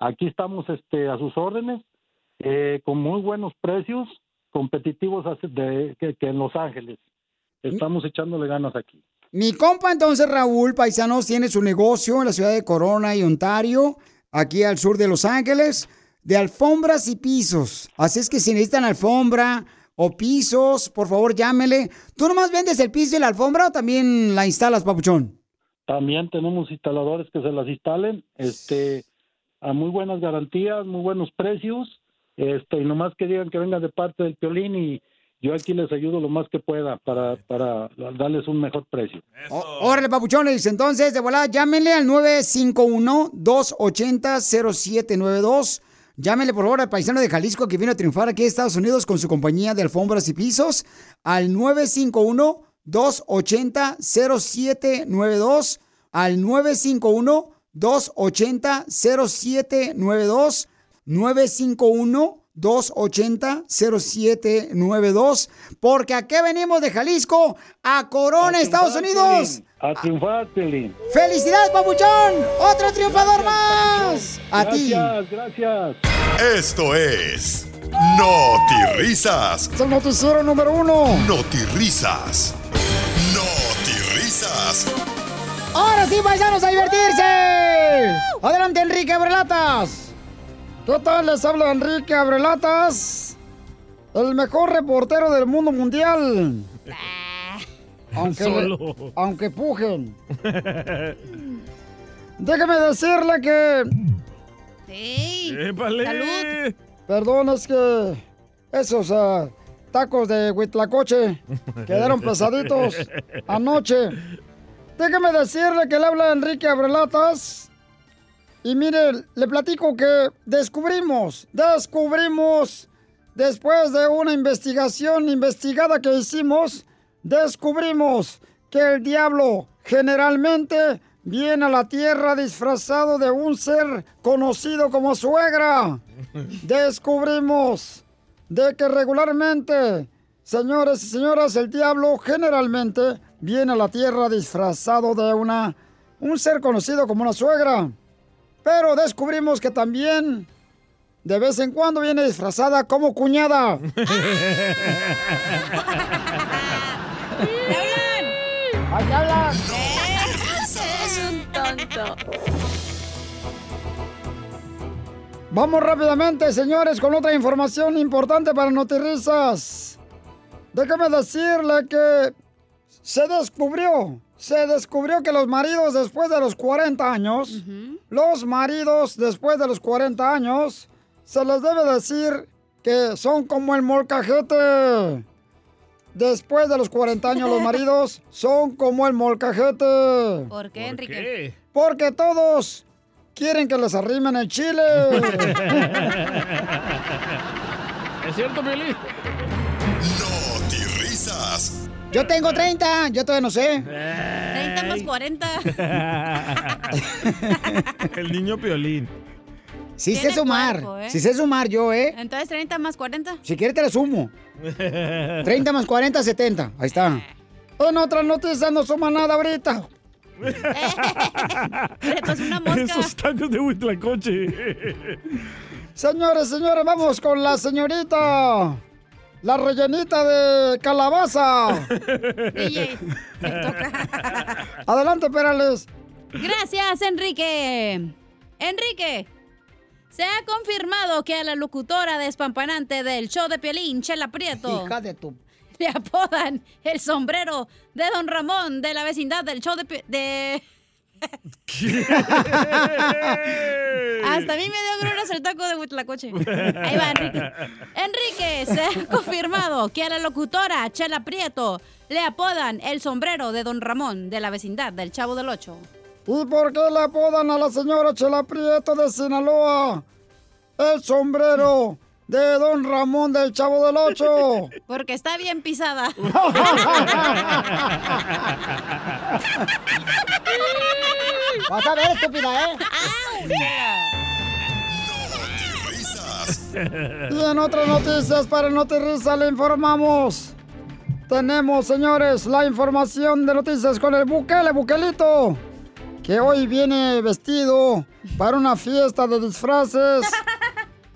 Aquí estamos este a sus órdenes eh, con muy buenos precios, competitivos hace- de, que, que en Los Ángeles. Estamos echándole ganas aquí. Mi compa entonces Raúl Paisanos tiene su negocio en la ciudad de Corona y Ontario, aquí al sur de Los Ángeles, de alfombras y pisos. Así es que si necesitan alfombra o pisos, por favor llámele. ¿Tú nomás vendes el piso y la alfombra o también la instalas, papuchón? También tenemos instaladores que se las instalen, este, a muy buenas garantías, muy buenos precios, este, y nomás que digan que venga de parte del Piolín y yo aquí les ayudo lo más que pueda para, para darles un mejor precio. Órale, papuchones. Entonces, de volada, llámenle al 951-280-0792. Llámenle, por favor, al paisano de Jalisco que vino a triunfar aquí en Estados Unidos con su compañía de alfombras y pisos. Al 951-280-0792. Al 951-280-0792. 951-280-0792. Porque aquí venimos de Jalisco a Corona, A Estados Unidos. A triunfar, Piolín. ¡Felicidades, papuchón! ¡Otro triunfador más! A ti. Gracias, gracias. Esto es Noti Risas. Es el noticiero número uno. Noti Risas. Ahora sí, paisanos, a divertirse. Adelante, Enrique Abrelatas. ¿Qué tal? Les habla Enrique Abrelatas, el mejor reportero del mundo mundial. Aunque, Solo. aunque pujen. Déjeme decirle que... Sí. ¡Épale! Perdón, es que esos ah, tacos de huitlacoche quedaron pesaditos anoche. Déjeme decirle que le habla Enrique Abrelatas. Y mire, le platico que descubrimos, descubrimos, después de una investigación investigada que hicimos, descubrimos que el diablo generalmente viene a la tierra disfrazado de un ser conocido como suegra. Descubrimos de que regularmente, señores y señoras, el diablo generalmente viene a la tierra disfrazado de una un ser conocido como una suegra. Pero descubrimos que también de vez en cuando viene disfrazada como cuñada. Es un tonto. Vamos rápidamente, señores, con otra información importante para Notirrisas. Déjame decirle que se descubrió, se descubrió que los maridos después de los 40 años, los maridos después de los 40 años, se les debe decir que son como el molcajete. Después de los 40 años, los maridos son como el molcajete. ¿Por qué, Enrique? Porque todos quieren que les arrimen el chile. ¿Es cierto, Piolín? Yo tengo 30, yo todavía no sé. 30 más 40. El niño Piolín. Sí sé sumar, cuerpo, ¿eh? sí sé sumar yo, ¿eh? Entonces 30 más 40. Si quieres te la sumo. 30 más 40, 70. Ahí está. En otras noticias no suma nada ahorita. Esos tacos de huitlacoche. Señores, señores, vamos con la señorita. La rellenita de calabaza. DJ, Adelante, Perales. Gracias, Enrique. Enrique, se ha confirmado que a la locutora despampanante del show de Piolín, Chela Prieto, Hija de tu... le apodan el sombrero de Don Ramón de la vecindad del show de... Pi- de... Hasta a mí me dio gruras el taco de Huitlacoche. Ahí va, Enrique. Enrique, se ha confirmado que a la locutora Chela Prieto le apodan el sombrero de Don Ramón de la vecindad del Chavo del Ocho. ¿Y por qué le apodan a la señora Chela Prieto de Sinaloa el sombrero de Don Ramón del Chavo del Ocho? Porque está bien pisada. Vas a ver, estúpida, ¿eh? Y en otras noticias para Notirisa le informamos. Tenemos, señores, la información de noticias con el Bukele, Bukelito, que hoy viene vestido para una fiesta de disfraces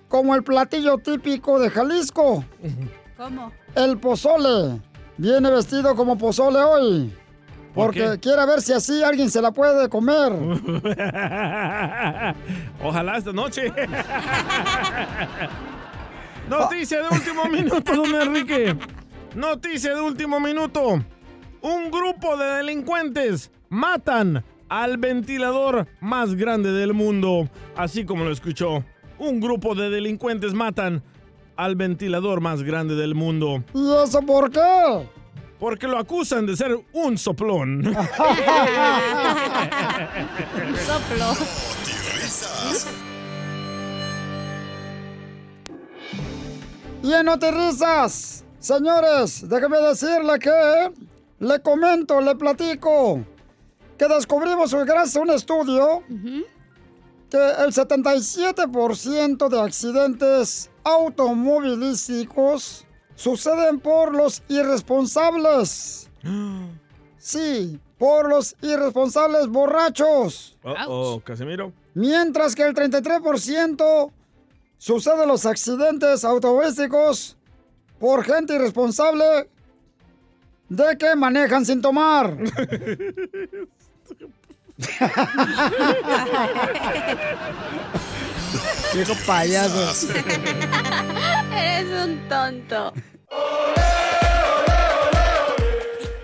como el platillo típico de Jalisco, ¿Cómo? el pozole. Viene vestido como pozole hoy. ¿Por Porque qué? quiere ver si así alguien se la puede comer. Ojalá esta noche. Noticia de último minuto, don Enrique. Noticia de último minuto. Un grupo de delincuentes matan al ventilador más grande del mundo. Así como lo escuchó. Un grupo de delincuentes matan al ventilador más grande del mundo. ¿Y eso por qué? Porque lo acusan de ser un soplón. Soplo. Y en Notirrisas, señores, déjeme decirle que le comento, le platico que descubrimos gracias a un estudio que el 77% de accidentes automovilísticos suceden por los irresponsables. Sí, por los irresponsables borrachos. Oh, oh, Casimiro. Mientras que el 33% suceden los accidentes automovilísticos por gente irresponsable de que manejan sin tomar. Viejo payaso. Eres un tonto.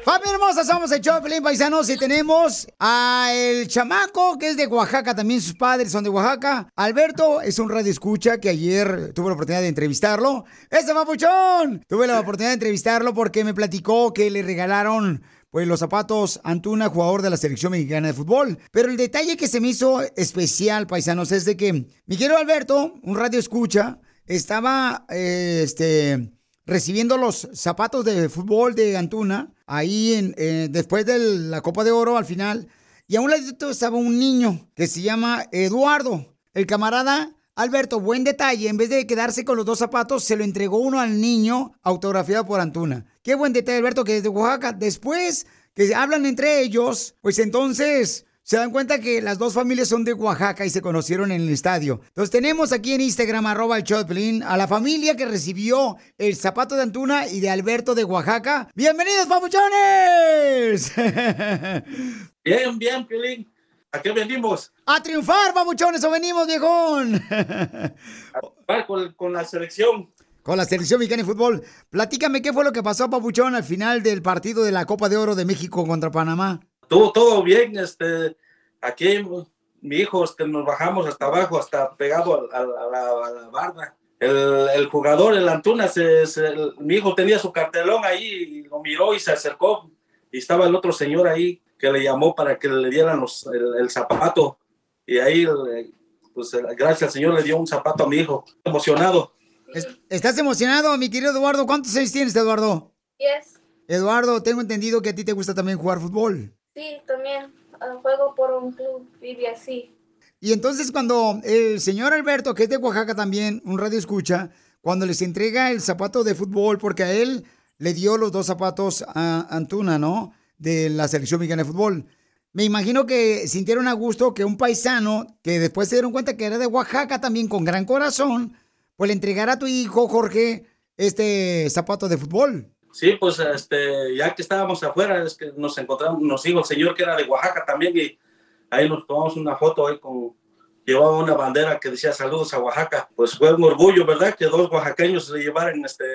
Familia hermosa, somos el Choplin Paisanos y tenemos a el chamaco que es de Oaxaca, también sus padres son de Oaxaca. Alberto es un radio escucha que ayer tuve la oportunidad de entrevistarlo. ¡Ese papuchón! Tuve la oportunidad de entrevistarlo porque me platicó que le regalaron pues los zapatos Antuna, jugador de la selección mexicana de fútbol. Pero el detalle que se me hizo especial, paisanos, es de que mi querido Alberto, un radio escucha, estaba eh, este, recibiendo los zapatos de fútbol de Antuna, ahí en, eh, después de la Copa de Oro al final, y a un ladito estaba un niño que se llama Eduardo. El camarada Alberto, buen detalle, en vez de quedarse con los dos zapatos, se lo entregó uno al niño autografiado por Antuna. Qué buen detalle, Alberto, que desde Oaxaca, después que hablan entre ellos, pues entonces se dan cuenta que las dos familias son de Oaxaca y se conocieron en el estadio. Entonces tenemos aquí en Instagram, arroba el Piolín, a la familia que recibió el zapato de Antuna y de Alberto de Oaxaca. ¡Bienvenidos, papuchones! Bien, bien, Piolín. ¿A qué venimos? ¡A triunfar, papuchones! ¡O venimos, viejón! Va Con, con la selección. Con la selección mexicana de fútbol. Platícame qué fue lo que pasó, papuchón, al final del partido de la Copa de Oro de México contra Panamá. Todo, todo bien. Este, aquí mi hijo, este, nos bajamos hasta abajo, hasta pegado a, a- a la, a la barda. El, el jugador, el Antuna, el- mi hijo tenía su cartelón ahí y lo miró y se acercó. Y estaba el otro señor ahí que le llamó para que le dieran los, el, el zapato. Y ahí, eh, pues eh, gracias al Señor, le dio un zapato a mi hijo. Emocionado. Es- ¿Estás emocionado, mi querido Eduardo? ¿Cuántos años tienes, Eduardo? Yes, Eduardo, tengo entendido que a ti te gusta también jugar fútbol. sí, también ah, juego por un club vive así. Y entonces cuando el señor Alberto, que es de Oaxaca también, un radio escucha, cuando les entrega el zapato de fútbol, porque a él le dio los dos zapatos a Antuna, ¿no? De la selección mexicana de fútbol. Me imagino que sintieron a gusto que un paisano, que después se dieron cuenta que era de Oaxaca también con gran corazón, pues le entregara a tu hijo, Jorge, este zapato de fútbol. Sí, pues este, ya que estábamos afuera, es que nos encontramos, nos dijo el señor que era de Oaxaca también y ahí nos tomamos una foto ahí con, llevaba una bandera que decía saludos a Oaxaca. Pues fue un orgullo, ¿verdad? Que dos oaxaqueños se llevaran este,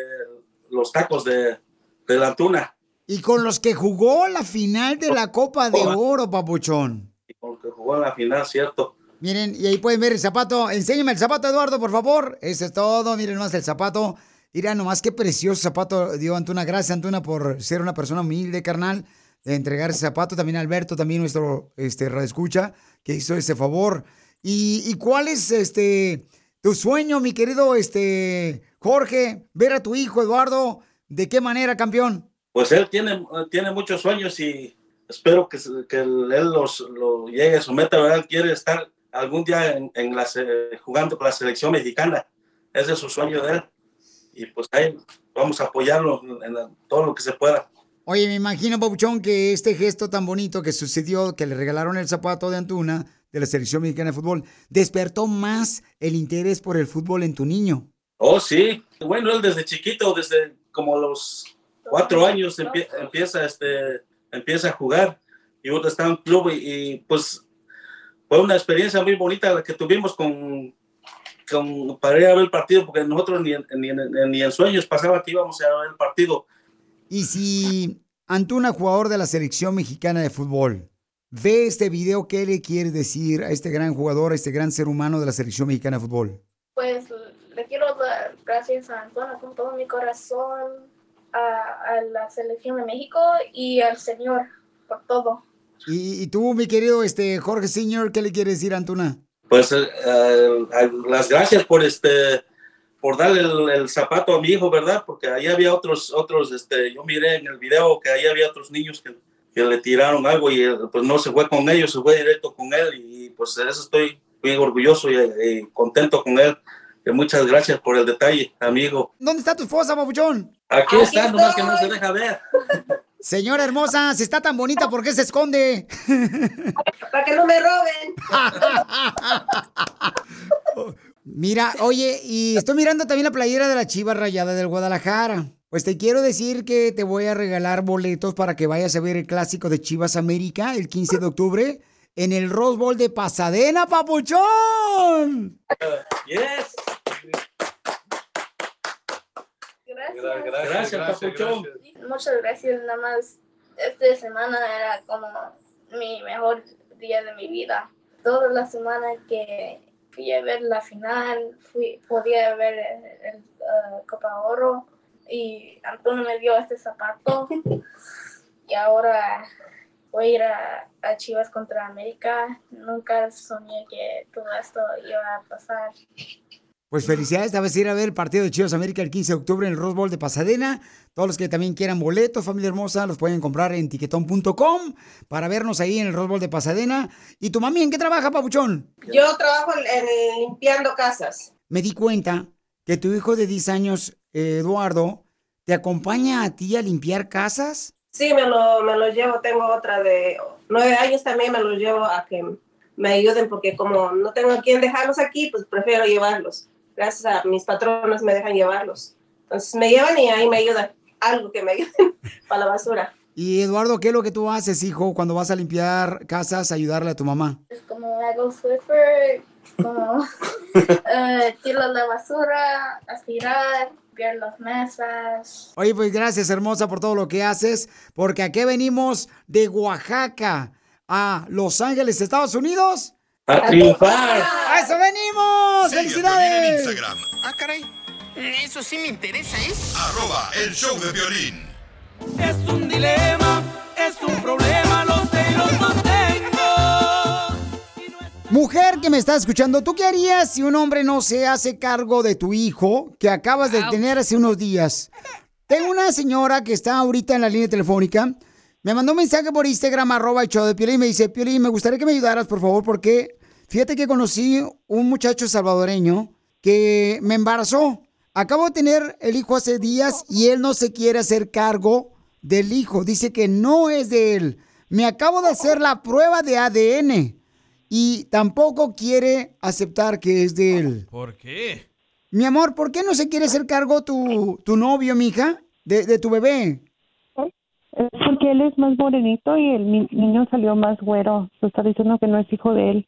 los tacos de, de la tuna. Y con los que jugó la final de la Copa de Oro, papuchón. Y con los que jugó en la final, ¿cierto? Miren, y ahí pueden ver el zapato. Enséñame el zapato, Eduardo, por favor. Eso es todo. Miren más el zapato. Mira nomás qué precioso zapato dio Antuna. Gracias, Antuna, por ser una persona humilde, carnal. De entregar ese zapato. También Alberto, también nuestro este, escucha que hizo ese favor. ¿Y, y cuál es este tu sueño, mi querido este, Jorge? Ver a tu hijo, Eduardo. ¿De qué manera, campeón? Pues él tiene, tiene muchos sueños y espero que, que él los, lo llegue a su meta, ¿verdad? Quiere estar algún día en, en la, jugando con la selección mexicana. Ese es su sueño de él. Y pues ahí vamos a apoyarlo en la- todo lo que se pueda. Oye, me imagino, Papuchón, que este gesto tan bonito que sucedió, que le regalaron el zapato de Antuna de la selección mexicana de fútbol, despertó más el interés por el fútbol en tu niño. Oh, sí. Bueno, él desde chiquito, desde como los cuatro años, empie- empieza, este, empieza a jugar. Y ahora está en club y, y, pues fue una experiencia muy bonita la que tuvimos con, con para ir a ver el partido, porque nosotros ni en, ni ni en sueños pasaba que íbamos a ver el partido. Y si Antuna, jugador de la selección mexicana de fútbol, ve este video, ¿qué le quieres decir a este gran jugador, a este gran ser humano de la selección mexicana de fútbol? Pues le quiero dar gracias a Antonio con todo mi corazón, a, a la selección de México y al Señor por todo. Y, y tú, mi querido este, Jorge Senior, ¿qué le quieres decir a Antuna? Pues eh, las gracias por este por darle el, el zapato a mi hijo, ¿verdad? Porque ahí había otros, otros, este, yo miré en el video que ahí había otros niños que, que le tiraron algo y eh, pues no se fue con ellos, se fue directo con él y pues de eso estoy muy orgulloso y, y contento con él. Que muchas gracias por el detalle, amigo. ¿Dónde está tu esposa, Papuchón? Aquí, está, nomás que no se deja ver. Señora hermosa, si está tan bonita, ¿por qué se esconde? Para que no me roben. Mira, oye, y estoy mirando también la playera de la Chiva Rayada del Guadalajara. Pues te quiero decir que te voy a regalar boletos para que vayas a ver el clásico de Chivas América el 15 de octubre en el Rose Bowl de Pasadena, papuchón. Yes. Gracias. Gracias, Papuchón. Muchas gracias, nada más. Esta semana era como mi mejor día de mi vida. Toda la semana que fui a ver la final, fui, podía ver el, el, uh, Copa Oro y Antonio me dio este zapato y ahora voy a ir a, a Chivas contra América. Nunca soñé que todo esto iba a pasar. Pues felicidades, te vas a ir a ver el partido de Chivas América el 15 de octubre en el Rose Bowl de Pasadena. Todos los que también quieran boletos, familia hermosa, los pueden comprar en tiquetón.com para vernos ahí en el Rose Bowl de Pasadena. ¿Y tu mami en qué trabaja, papuchón? Yo trabajo en, en limpiando casas. Me di cuenta que tu hijo de 10 años, eh, Eduardo, te acompaña a ti a limpiar casas. Sí, me lo, me lo llevo. Tengo otra de nueve años también, me los llevo a que me ayuden porque como no tengo a quién dejarlos aquí, pues prefiero llevarlos. Gracias a mis patronos me dejan llevarlos. Entonces me llevan y ahí me ayudan. Algo que me ayuden para la basura. Y Eduardo, ¿qué es lo que tú haces, hijo, cuando vas a limpiar casas, ayudarle a tu mamá? Es como hago Swiffer, como tiro la basura, aspirar, limpiar las mesas. Oye, pues gracias, hermosa, por todo lo que haces, porque aquí venimos de Oaxaca a Los Ángeles, Estados Unidos. A triunfar. ¡A eso venimos! En ¡Felicidades! Instagram, Ah, caray. Eso sí me interesa, ¿eh? arroba el show de violín. Es un dilema, es un problema, lo sé y lo sostengo. Mujer que me está escuchando, ¿tú qué harías si un hombre no se hace cargo de tu hijo que acabas de tener hace unos días? Tengo una señora que está ahorita en la línea telefónica. Me mandó un mensaje por Instagram, arroba el show de Piolín, y me dice, Piolín, me gustaría que me ayudaras, por favor, porque fíjate que conocí un muchacho salvadoreño que me embarazó. Acabo de tener el hijo hace días y él no se quiere hacer cargo del hijo. Dice que no es de él. Me acabo de hacer la prueba de ADN y tampoco quiere aceptar que es de él. ¿Por qué? Mi amor, ¿por qué no se quiere hacer cargo tu, tu novio, mija, de, de tu bebé? Es porque que él es más morenito y el ni- niño salió más güero. Se está diciendo que no es hijo de él.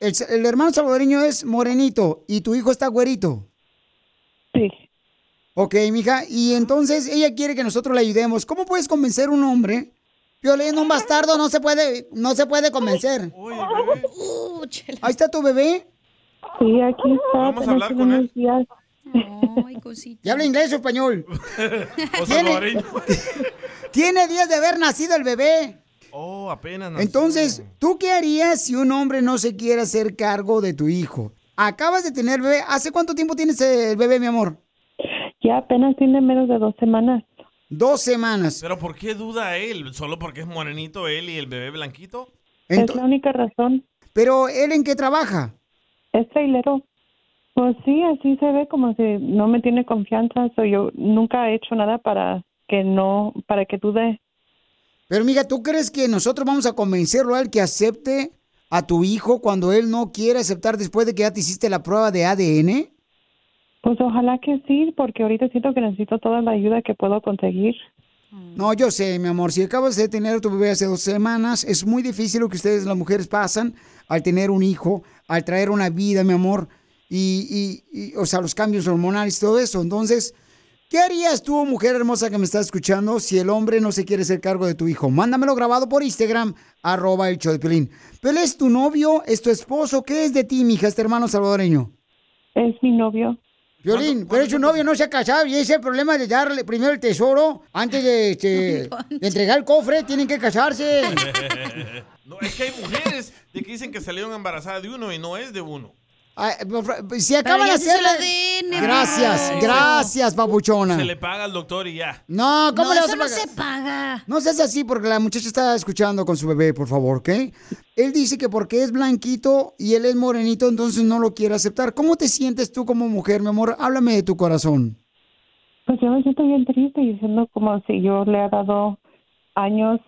El, el hermano salvadoreño es morenito y tu hijo está güerito. Sí. Ok, mija, y entonces ella quiere que nosotros le ayudemos. ¿Cómo puedes convencer a un hombre? Violín, un bastardo no se puede, no se puede convencer. Ahí está tu bebé. Sí, aquí está. Vamos a hablar con él. Días. ¿Y habla inglés o español? O ¿Tiene, salvadoreño. tiene días de haber nacido el bebé. Oh, apenas nació. Entonces, ¿tú qué harías si un hombre no se quiere hacer cargo de tu hijo? Acabas de tener bebé. ¿Hace cuánto tiempo tienes el bebé, mi amor? Ya apenas tiene menos de dos semanas. Dos semanas. Pero ¿por qué duda él? ¿Solo porque es morenito él y el bebé blanquito? es la única razón. ¿Pero él en qué trabaja? Es trailero. Pues sí, así se ve como si no me tiene confianza. So yo nunca he hecho nada para que no, para que dude. Pero, mija, ¿tú crees que nosotros vamos a convencerlo a él que acepte a tu hijo cuando él no quiere aceptar después de que ya te hiciste la prueba de ADN? Pues ojalá que sí, porque ahorita siento que necesito toda la ayuda que puedo conseguir. No, yo sé, mi amor, si acabas de tener a tu bebé hace dos semanas, es muy difícil lo que ustedes, las mujeres, pasan al tener un hijo, al traer una vida, mi amor, y, y- y, o sea, los cambios hormonales y todo eso. Entonces, ¿qué harías tú, mujer hermosa que me estás escuchando, si el hombre no se quiere hacer cargo de tu hijo? Mándamelo grabado por Instagram, arroba el show de Pelín. ¿Pero es tu novio, es tu esposo? ¿Qué es de ti, mija, este hermano salvadoreño? Es mi novio. Violín, pero es su novio, no se ha casado y ese es el problema de darle primero el tesoro antes de, este, de entregar el cofre, tienen que casarse. no, es que hay mujeres de que dicen que salieron embarazadas de uno y no es de uno. Ay, fa- Si acaban de hacer... Gracias, gracias, papuchona. Se le paga al doctor y ya. No, ¿cómo No, le vas eso a no se paga. No seas así porque la muchacha está escuchando con su bebé, por favor, ¿ok? Él dice que porque es blanquito y él es morenito, entonces no lo quiere aceptar. ¿Cómo te sientes tú como mujer, mi amor? Háblame de tu corazón. Pues yo me siento bien triste y diciendo como si yo le he dado años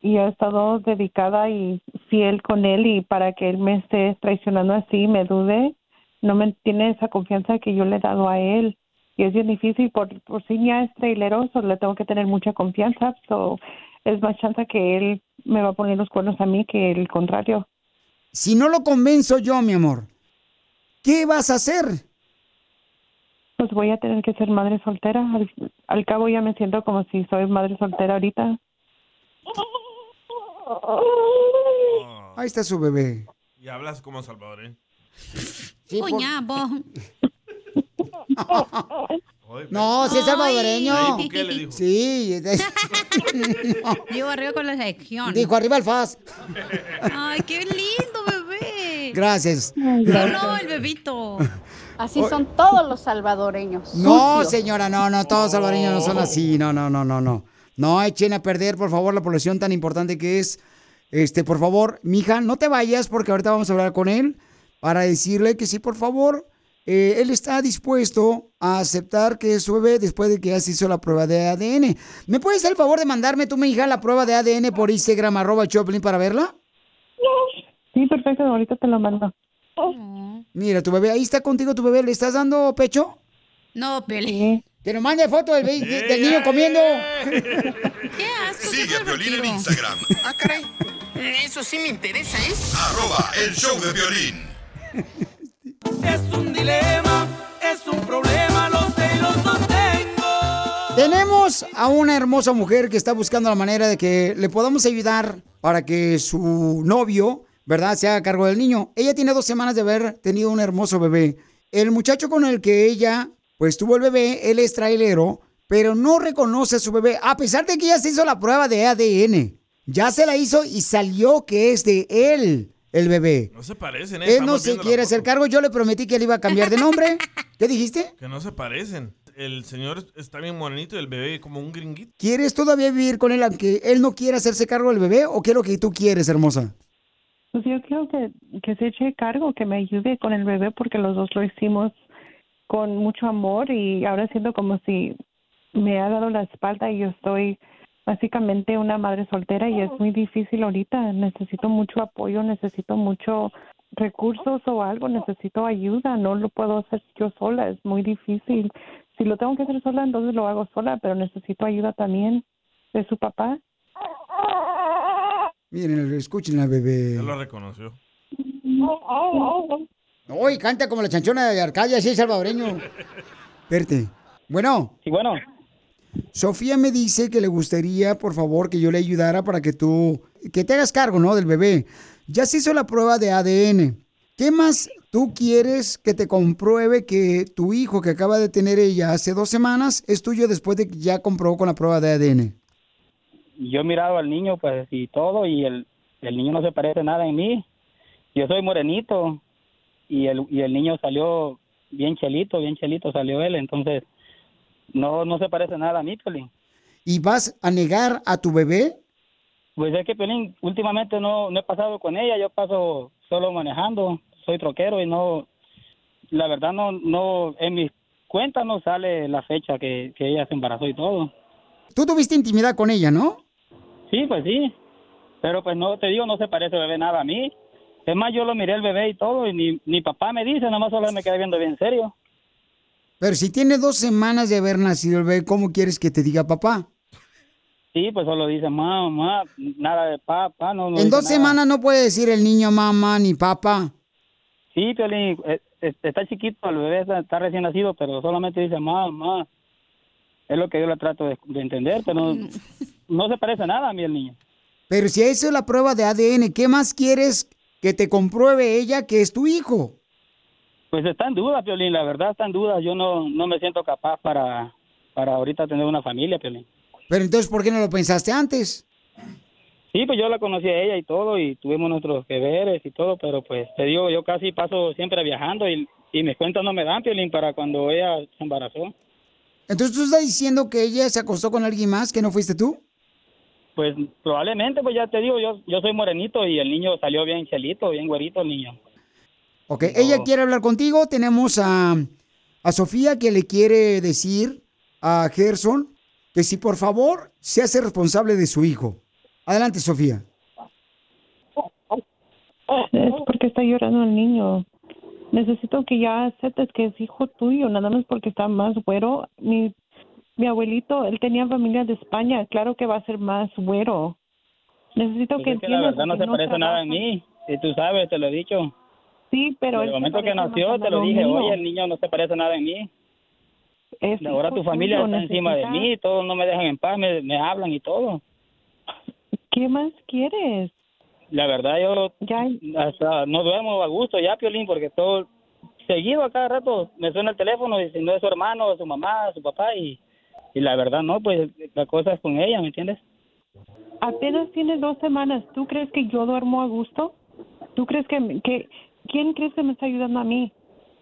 y he estado dedicada y fiel con él y para que él me esté traicionando así, me dude, no me tiene esa confianza que yo le he dado a él. Y es bien difícil, por, por si ya es traileroso, le tengo que tener mucha confianza, so, es más chance que él me va a poner los cuernos a mí que el contrario. Si no lo convenzo yo, mi amor, ¿qué vas a hacer? Pues voy a tener que ser madre soltera. Al, al cabo ya me siento como si soy madre soltera ahorita. Ahí está su bebé. Y hablas como salvadoreño. Cuñabo. No, si es salvadoreño. Ay. Bukele dijo. Sí. Llevo arriba con la sección. Dijo arriba el FAS. Ay, qué lindo, bebé. Gracias. No, no, el bebito. Así son todos los salvadoreños. No, señora, no, no, todos salvadoreños no son así. No, no, no, no, no. No echen a perder, por favor, la población tan importante que es. Este, por favor, mija, no te vayas porque ahorita vamos a hablar con él para decirle que sí, por favor, eh, él está dispuesto a aceptar que es su bebé después de que ya se hizo la prueba de ADN. ¿Me puedes hacer el favor de mandarme tú, mi hija, la prueba de ADN por Instagram, arroba Choplin, para verla? Sí, perfecto, ahorita te lo mando. Mira, tu bebé, ahí está contigo tu bebé, ¿le estás dando pecho? No, Peli. Que nos mande foto del, niño comiendo. Sigue a Violín en Instagram, Ah, caray. Eso sí me interesa, ¿eh? arroba el show de violín. Es un dilema, es un problema, lo sé y lo sostengo. Tenemos a una hermosa mujer que está buscando la manera de que le podamos ayudar para que su novio, ¿verdad?, se haga cargo del niño. Ella tiene dos semanas de haber tenido un hermoso bebé. El muchacho con el que ella, pues, tuvo el bebé, él es trailero, pero no reconoce a su bebé, a pesar de que ya se hizo la prueba de ADN. Ya se la hizo y salió que es de él el bebé. No se parecen, ¿eh? Él no se quiere hacer cargo. Yo le prometí que él iba a cambiar de nombre. ¿Qué dijiste? Que no se parecen. El señor está bien morenito y el bebé como un gringuito. ¿Quieres todavía vivir con él aunque él no quiera hacerse cargo del bebé o qué es lo que tú quieres, hermosa? Pues yo quiero que, que se eche cargo, que me ayude con el bebé porque los dos lo hicimos con mucho amor y ahora siento como si me ha dado la espalda y yo estoy básicamente una madre soltera y es muy difícil ahorita. Necesito mucho apoyo, necesito mucho recursos o algo, necesito ayuda, no lo puedo hacer yo sola, es muy difícil. Si lo tengo que hacer sola, entonces lo hago sola, pero necesito ayuda también de su papá. Miren, escuchen al bebé. Ya lo reconoció. Uy, canta como la chanchona de Arcadia, sí, salvadoreño. Verte. Bueno. Sí, bueno. Sofía me dice que le gustaría, por favor, que yo le ayudara para que tú, que te hagas cargo, ¿no? Del bebé. Ya se hizo la prueba de ADN. ¿Qué más tú quieres que te compruebe que tu hijo que acaba de tener ella hace dos semanas es tuyo después de que ya comprobó con la prueba de ADN? Yo he mirado al niño, pues, y todo, y el, el niño no se parece nada en mí. Yo soy morenito, y el, y el niño salió bien chelito, bien chelito salió él, entonces no no se parece nada a mí, Pelín. ¿Y vas a negar a tu bebé? Pues es que Pelín, últimamente no, no he pasado con ella, yo paso solo manejando, soy troquero y no, la verdad no, no, en mis cuentas no sale la fecha que, que ella se embarazó y todo. Tú tuviste intimidad con ella, ¿no? Sí, pues sí, pero pues no, te digo, no se parece bebé nada a mí. Es más, yo lo miré el bebé y todo y ni, ni papá me dice, nada más solo me quedé viendo bien serio. Pero si tiene dos semanas de haber nacido el bebé, ¿cómo quieres que te diga papá? Sí, pues solo dice mamá, nada de papá, no, no en dos nada. semanas no puede decir el niño mamá ni papá. Sí, Piolín, eh, eh, está chiquito, el bebé está, recién nacido, pero solamente dice mamá. Es lo que yo le trato de, de entender, pero no, no se parece nada a mí el niño. Pero si eso es la prueba de ADN, ¿qué más quieres que te compruebe ella que es tu hijo? Pues está en duda, Piolín, la verdad está en duda. Yo no, no me siento capaz para, para ahorita tener una familia, Piolín. Pero entonces, ¿por qué no lo pensaste antes? Sí, pues yo la conocí a ella y todo, y tuvimos nuestros deberes y todo, pero pues te digo, yo casi paso siempre viajando y, y mis cuentas no me dan, Piolín, para cuando ella se embarazó. Entonces, ¿tú estás diciendo que ella se acostó con alguien más que no fuiste tú? Pues probablemente, pues ya te digo, yo, yo soy morenito y el niño salió bien chelito, bien güerito el niño. Ok, ella quiere hablar contigo. Tenemos a, a Sofía que le quiere decir a Gerson que si por favor se hace responsable de su hijo. Adelante, Sofía. Es porque está llorando el niño. Necesito que ya aceptes que es hijo tuyo, nada más porque está más güero. Mi, mi abuelito, él tenía familia de España, claro que va a ser más güero. Necesito Pues que es que la entiendas verdad no se parece nada en trabaja. mí, y tú sabes, te lo he dicho. Sí, pero... Desde el momento que nació, a te lo dije, mío. oye, el niño no se parece nada en mí. Es Ahora tu familia está encima de mí, todos no me dejan en paz, me, me hablan y todo. ¿Qué más quieres? La verdad, yo hasta no duermo a gusto ya, Piolín, porque todo seguido a cada rato me suena el teléfono y si no es su hermano, su mamá, su papá y, y la verdad no, pues la cosa es con ella, ¿me entiendes? Apenas tienes dos semanas. ¿Tú crees que yo duermo a gusto? ¿Tú crees que, que quién crees que me está ayudando a mí?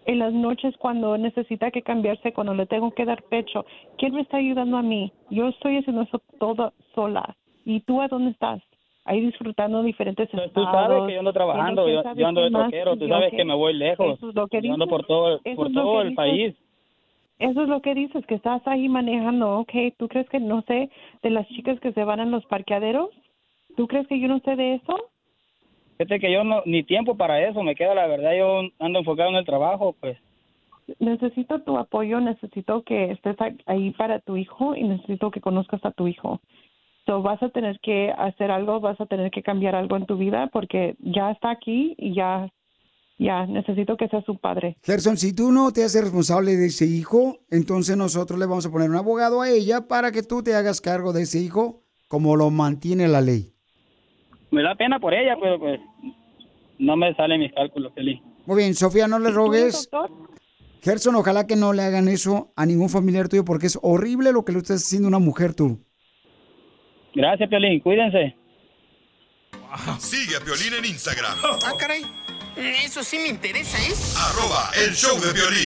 En las noches cuando necesita que cambiarse, cuando le tengo que dar pecho. ¿Quién me está ayudando a mí? Yo estoy haciendo eso todo sola. ¿Y tú a dónde estás? Ahí disfrutando diferentes estados. Tú sabes que yo ando trabajando, yo, ando de troquero, tú sabes que me voy lejos, es yo ando por todo, por todo el dices. país. Eso es lo que dices, que estás ahí manejando, ok. ¿Tú crees que no sé de las chicas que se van en los parqueaderos? ¿Tú crees que yo no sé de eso? Fíjate que yo no, ni tiempo para eso, me queda la verdad, yo ando enfocado en el trabajo, pues. Necesito tu apoyo, necesito que estés ahí para tu hijo y necesito que conozcas a tu hijo. So, vas a tener que hacer algo, vas a tener que cambiar algo en tu vida porque ya está aquí y ya, ya necesito que seas su padre. Gerson, si tú no te haces responsable de ese hijo, entonces nosotros le vamos a poner un abogado a ella para que tú te hagas cargo de ese hijo como lo mantiene la ley. Me da pena por ella, pero pues no me salen mis cálculos, Feliz. Muy bien, Sofía, no le rogues. Gerson, ojalá que no le hagan eso a ningún familiar tuyo porque es horrible lo que le estás haciendo a una mujer tú. Gracias, Piolín, cuídense. Sigue a Piolín en Instagram. Ah, caray. Eso sí me interesa, ¿eh? Arroba el show de Piolín.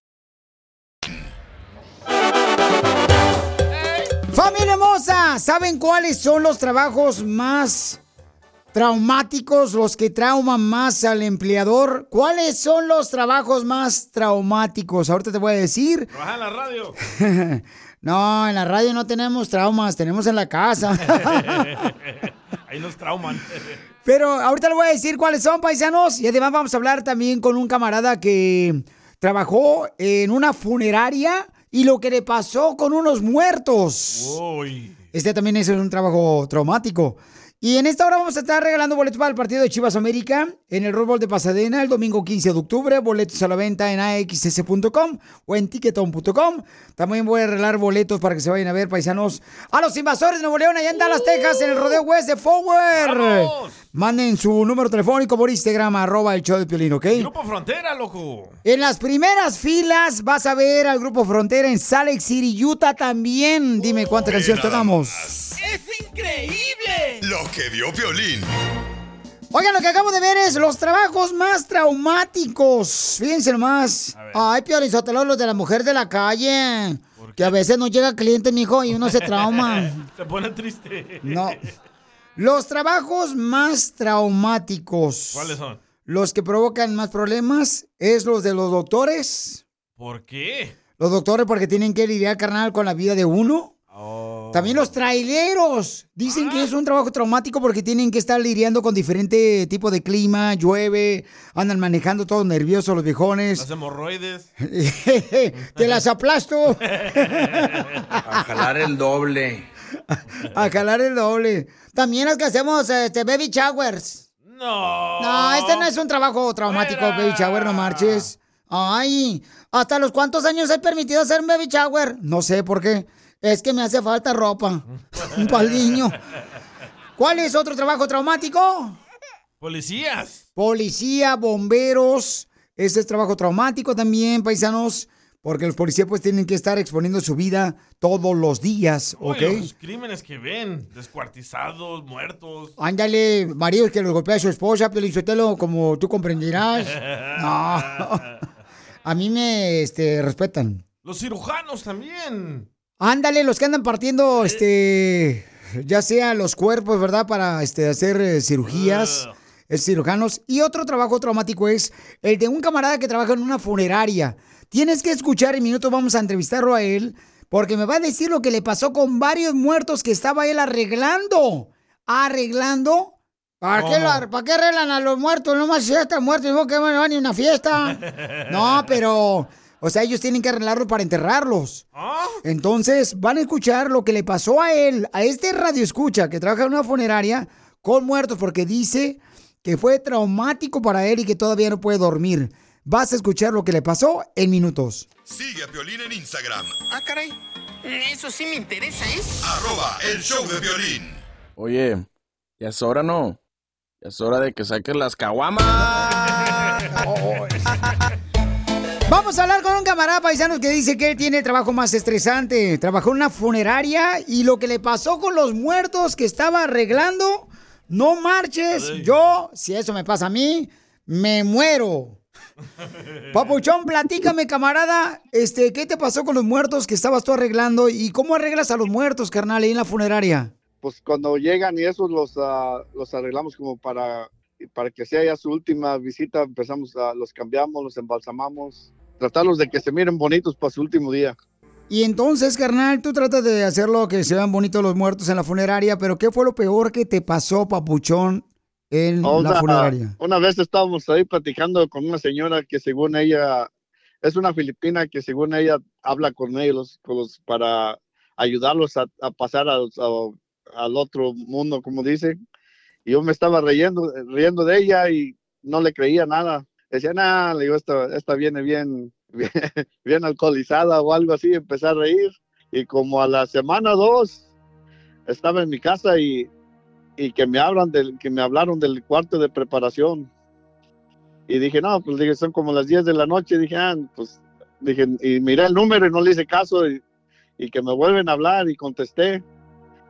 Familia hermosa, ¿saben cuáles son los trabajos más traumáticos, los que trauman más al empleador? ¿Cuáles son los trabajos más traumáticos? Ahorita te voy a decir. Trabaja en la radio. no, en la radio no tenemos traumas, tenemos en la casa. Ahí nos trauman. Pero ahorita le voy a decir cuáles son, paisanos. Y además vamos a hablar también con un camarada que trabajó en una funeraria y lo que le pasó con unos muertos. Uy. Este también es un trabajo traumático. Y en esta hora vamos a estar regalando boletos para el partido de Chivas América en el Rose Bowl de Pasadena el domingo 15 de octubre. Boletos a la venta en axs.com o en ticketon.com. También voy a regalar boletos para que se vayan a ver, paisanos, a los invasores de Nuevo León, allá en Dallas, Texas, en el Rodeo West de Forward. Manden su número telefónico por Instagram, arroba el show de Piolín, ¿ok? Grupo Frontera, loco. En las primeras filas vas a ver al Grupo Frontera en Salt Lake City, Utah también. Dime cuántas canciones tenemos. ¡Es increíble! Lo que vio Violín. Oigan, lo que acabo de ver es los trabajos más traumáticos. Fíjense nomás. Ay, Piolín Sotelo, los de la mujer de la calle. Que a veces no llega cliente, mijo, y uno se trauma. Se pone triste. No. Los trabajos más traumáticos. ¿Cuáles son? Los que provocan más problemas es los de los doctores. ¿Por qué? Los doctores porque tienen que lidiar, carnal, con la vida de uno. También los traileros. Dicen que es un trabajo traumático porque tienen que estar lidiando con diferente tipo de clima, llueve, andan manejando todos nerviosos los viejones. Las hemorroides. Te las aplasto. A jalar el doble. A jalar el doble. También los que hacemos este, baby showers. No. No, este no es un trabajo traumático, baby shower, no marches. Ay, ¿hasta los cuántos años hay permitido hacer un baby shower? No sé por qué. Es que me hace falta ropa. Un pal niño. ¿Cuál es otro trabajo traumático? Policías. Policía, bomberos. Ese es trabajo traumático también, paisanos. Porque los policías pues tienen que estar exponiendo su vida todos los días, Uy, ¿ok? los crímenes que ven. Descuartizados, muertos. Ándale, maridos que los golpea a su esposa, Pelizotelo, como tú comprenderás. No. A mí me este, respetan. Los cirujanos también. Ándale, los que andan partiendo, este, ya sea los cuerpos, ¿verdad? Para este, hacer eh, cirugías, es cirujanos. Y otro trabajo traumático es el de un camarada que trabaja en una funeraria. Tienes que escuchar en minutos, vamos a entrevistarlo a él, porque me va a decir lo que le pasó con varios muertos que estaba él arreglando. Arreglando. ¿Para qué, ¿Para qué arreglan a los muertos? No más si ya están muertos, no que van a ni una fiesta. No, pero, o sea, ellos tienen que arreglarlo para enterrarlos. Entonces, van a escuchar lo que le pasó a él, a este radio escucha que trabaja en una funeraria con muertos, porque dice que fue traumático para él y que todavía no puede dormir. Vas a escuchar lo que le pasó en minutos. Sigue a Violín en Instagram. Ah, caray. Eso sí me interesa, ¿eh? Arroba el show de violín. Oye, ya es hora, ¿no? Ya es hora de que saques las caguamas. Vamos a hablar con un camarada paisano que dice que él tiene el trabajo más estresante. Trabajó en una funeraria y lo que le pasó con los muertos que estaba arreglando, no marches. Yo, si eso me pasa a mí, me muero. Papuchón, platícame, camarada, este, ¿qué te pasó con los muertos que estabas tú arreglando y cómo arreglas a los muertos, carnal, ahí en la funeraria? pues cuando llegan y esos los, ah, los arreglamos como para, para que sea ya su última visita, empezamos a, los cambiamos, los embalsamamos, tratarlos de que se miren bonitos para su último día. Y entonces, carnal, tú tratas de hacerlo que se vean bonitos los muertos en la funeraria, pero ¿qué fue lo peor que te pasó, papuchón, en la funeraria? una vez estábamos ahí platicando con una señora que según ella, es una filipina que según ella habla con ellos con los- para ayudarlos a, a pasar al, a- al otro mundo, como dice. Y yo me estaba riendo, riendo de ella y no le creía nada. Decía, nada, le digo, esta, esta viene bien, bien, bien alcoholizada o algo así. Empecé a reír. Y como a la semana dos, estaba en mi casa y, y que me hablan del, que me hablaron del cuarto de preparación. Y dije, no, pues dije, son como las 10 de la noche. Dije, ah, pues, dije, y miré el número y no le hice caso. Y, y que me vuelven a hablar y contesté.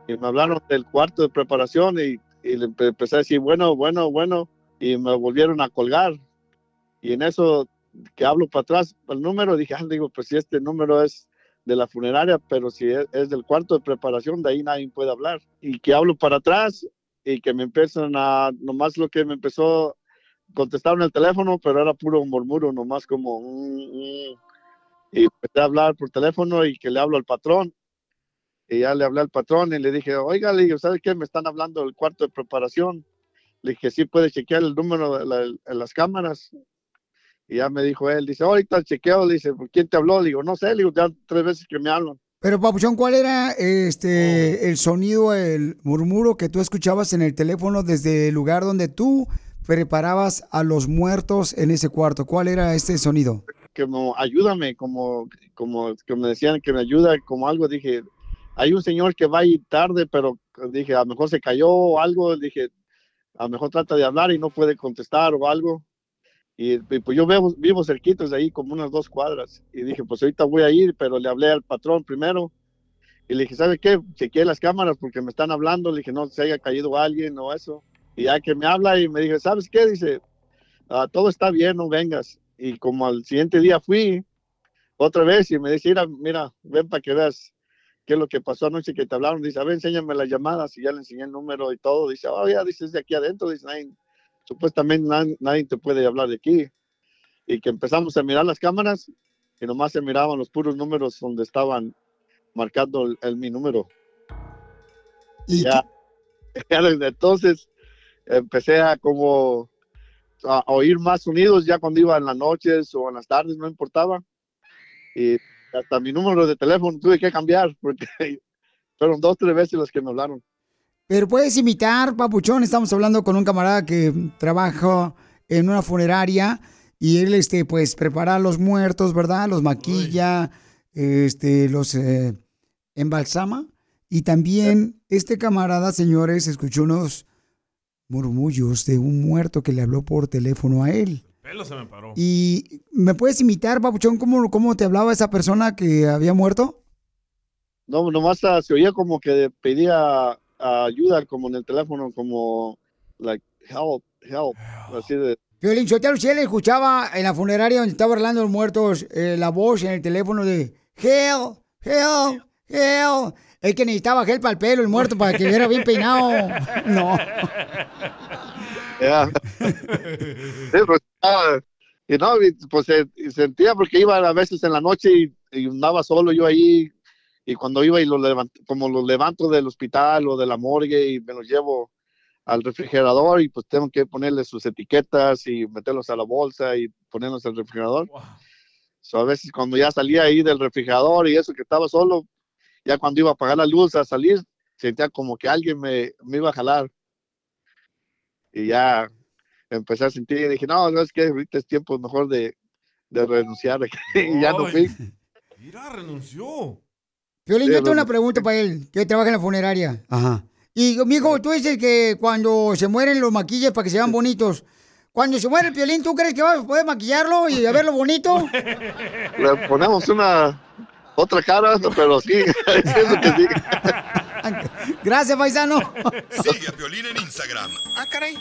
Y me hablaron del cuarto de preparación y, y le empe- empecé a decir, bueno, bueno, bueno. Y me volvieron a colgar. Y en eso que hablo para atrás, el número, dije, ah, digo, pues si este número es de la funeraria, pero si es, es del cuarto de preparación, de ahí nadie puede hablar. Y que hablo para atrás y que me empiezan a, nomás lo que me empezó, contestaron el teléfono, pero era puro murmuro, nomás como, "Mm, mm". y empecé a hablar por teléfono y que le hablo al patrón. Y ya le hablé al patrón y le dije, oiga, le digo, ¿sabe qué? Me están hablando del cuarto de preparación. Le dije, sí, puede chequear el número de la- en las cámaras. Y ya me dijo él, dice, ahorita chequeo, le dice, ¿por quién te habló? Le digo, no sé, le digo, ya tres veces que me hablan. Pero, Papuchón, ¿cuál era este el sonido, el murmuro que tú escuchabas en el teléfono desde el lugar donde tú preparabas a los muertos en ese cuarto? ¿Cuál era este sonido? como ayúdame, como, como que me decían que me ayuda, como algo, dije, hay un señor que va a ir tarde, pero dije, a lo mejor se cayó o algo, dije, a lo mejor trata de hablar y no puede contestar o algo. Y, y pues yo vivo, vivo cerquitos de ahí, como unas dos cuadras. Y dije, pues ahorita voy a ir, pero le hablé al patrón primero. Y le dije, ¿sabe qué? Chequeé las cámaras porque me están hablando. Le dije, no se haya caído alguien o eso. Y ya que me habla y me dije, ¿sabes qué? Dice, "Ah, todo está bien, no vengas. Y como al siguiente día fui otra vez y me dice, mira, mira, ven para que veas qué es lo que pasó anoche que te hablaron. Dice, a ver, enséñame las llamadas. Y ya le enseñé el número y todo. Dice, oh, ya, dices de aquí adentro. Dice, supuestamente nadie, nadie te puede hablar de aquí. Y que empezamos a mirar las cámaras y nomás se miraban los puros números donde estaban marcando el, el- mi número. Y ya, ya desde entonces empecé a como a, oír más sonidos ya cuando iba en las noches o en las tardes, no importaba. Y hasta mi número de teléfono tuve que cambiar porque fueron dos, tres veces los que me hablaron. Pero puedes imitar, Papuchón. Estamos hablando con un camarada que trabaja en una funeraria y él, este, pues, prepara a los muertos, ¿verdad? Los maquilla, este, los eh, embalsama. Y también este camarada, señores, escuchó unos murmullos de un muerto que le habló por teléfono a él. Pelo se me paró. ¿Y me puedes imitar, Papuchón, cómo, cómo te hablaba esa persona que había muerto? No, nomás se oía como que pedía ayuda como en el teléfono, como like help, help, así de Violín Sotelo, si él escuchaba en la funeraria donde estaba hablando los muertos eh, la voz en el teléfono de Hell, Hell, Hell. El que necesitaba gel para el pelo, el muerto, para que viera bien peinado. No. Ya. Sí, pues, y no, pues sentía porque iba a veces en la noche y, y andaba solo yo ahí y cuando iba y lo levanto, como los levanto del hospital o de la morgue y me los llevo al refrigerador y pues tengo que ponerle sus etiquetas y meterlos a la bolsa y ponerlos al refrigerador. So, a veces cuando ya salía ahí del refrigerador y eso que estaba solo, ya cuando iba a apagar la luz a salir, sentía como que alguien me, me iba a jalar. Y ya empecé a sentir y dije, no, no es que ahorita es tiempo mejor de, de renunciar. y ya no fui. Mira, renunció. Violín, Sí, yo tengo una pregunta para él, que trabaja en la funeraria. Ajá. Y, mijo, tú dices que cuando se mueren los maquilles para que se vean bonitos, cuando se muere el violín, ¿tú crees que vas a poder maquillarlo y a verlo bonito? Le ponemos una otra cara, pero sí, eso que sí. Gracias, paisano. Sigue a Piolín en Instagram, Ah, caray.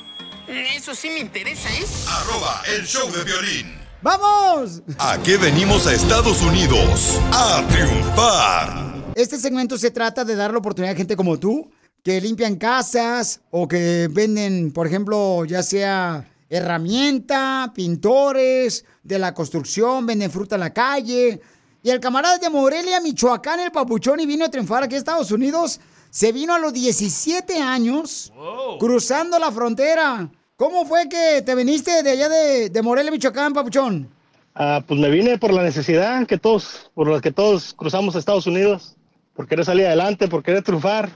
Eso sí me interesa, ¿eh? arroba el show de violín. ¡Vamos! ¿A qué venimos a Estados Unidos? A triunfar. Este segmento se trata de dar la oportunidad a gente como tú, que limpian casas o que venden, por ejemplo, ya sea herramienta, pintores de la construcción, venden fruta en la calle. Y el camarada de Morelia, Michoacán, el papuchón, y vino a triunfar aquí a Estados Unidos. Se vino a los 17 años cruzando la frontera. ¿Cómo fue que te viniste de allá de, de Morelia, Michoacán, papuchón? Ah, pues me vine por la necesidad que todos, por la que todos cruzamos a Estados Unidos, por querer salir adelante, por querer triunfar.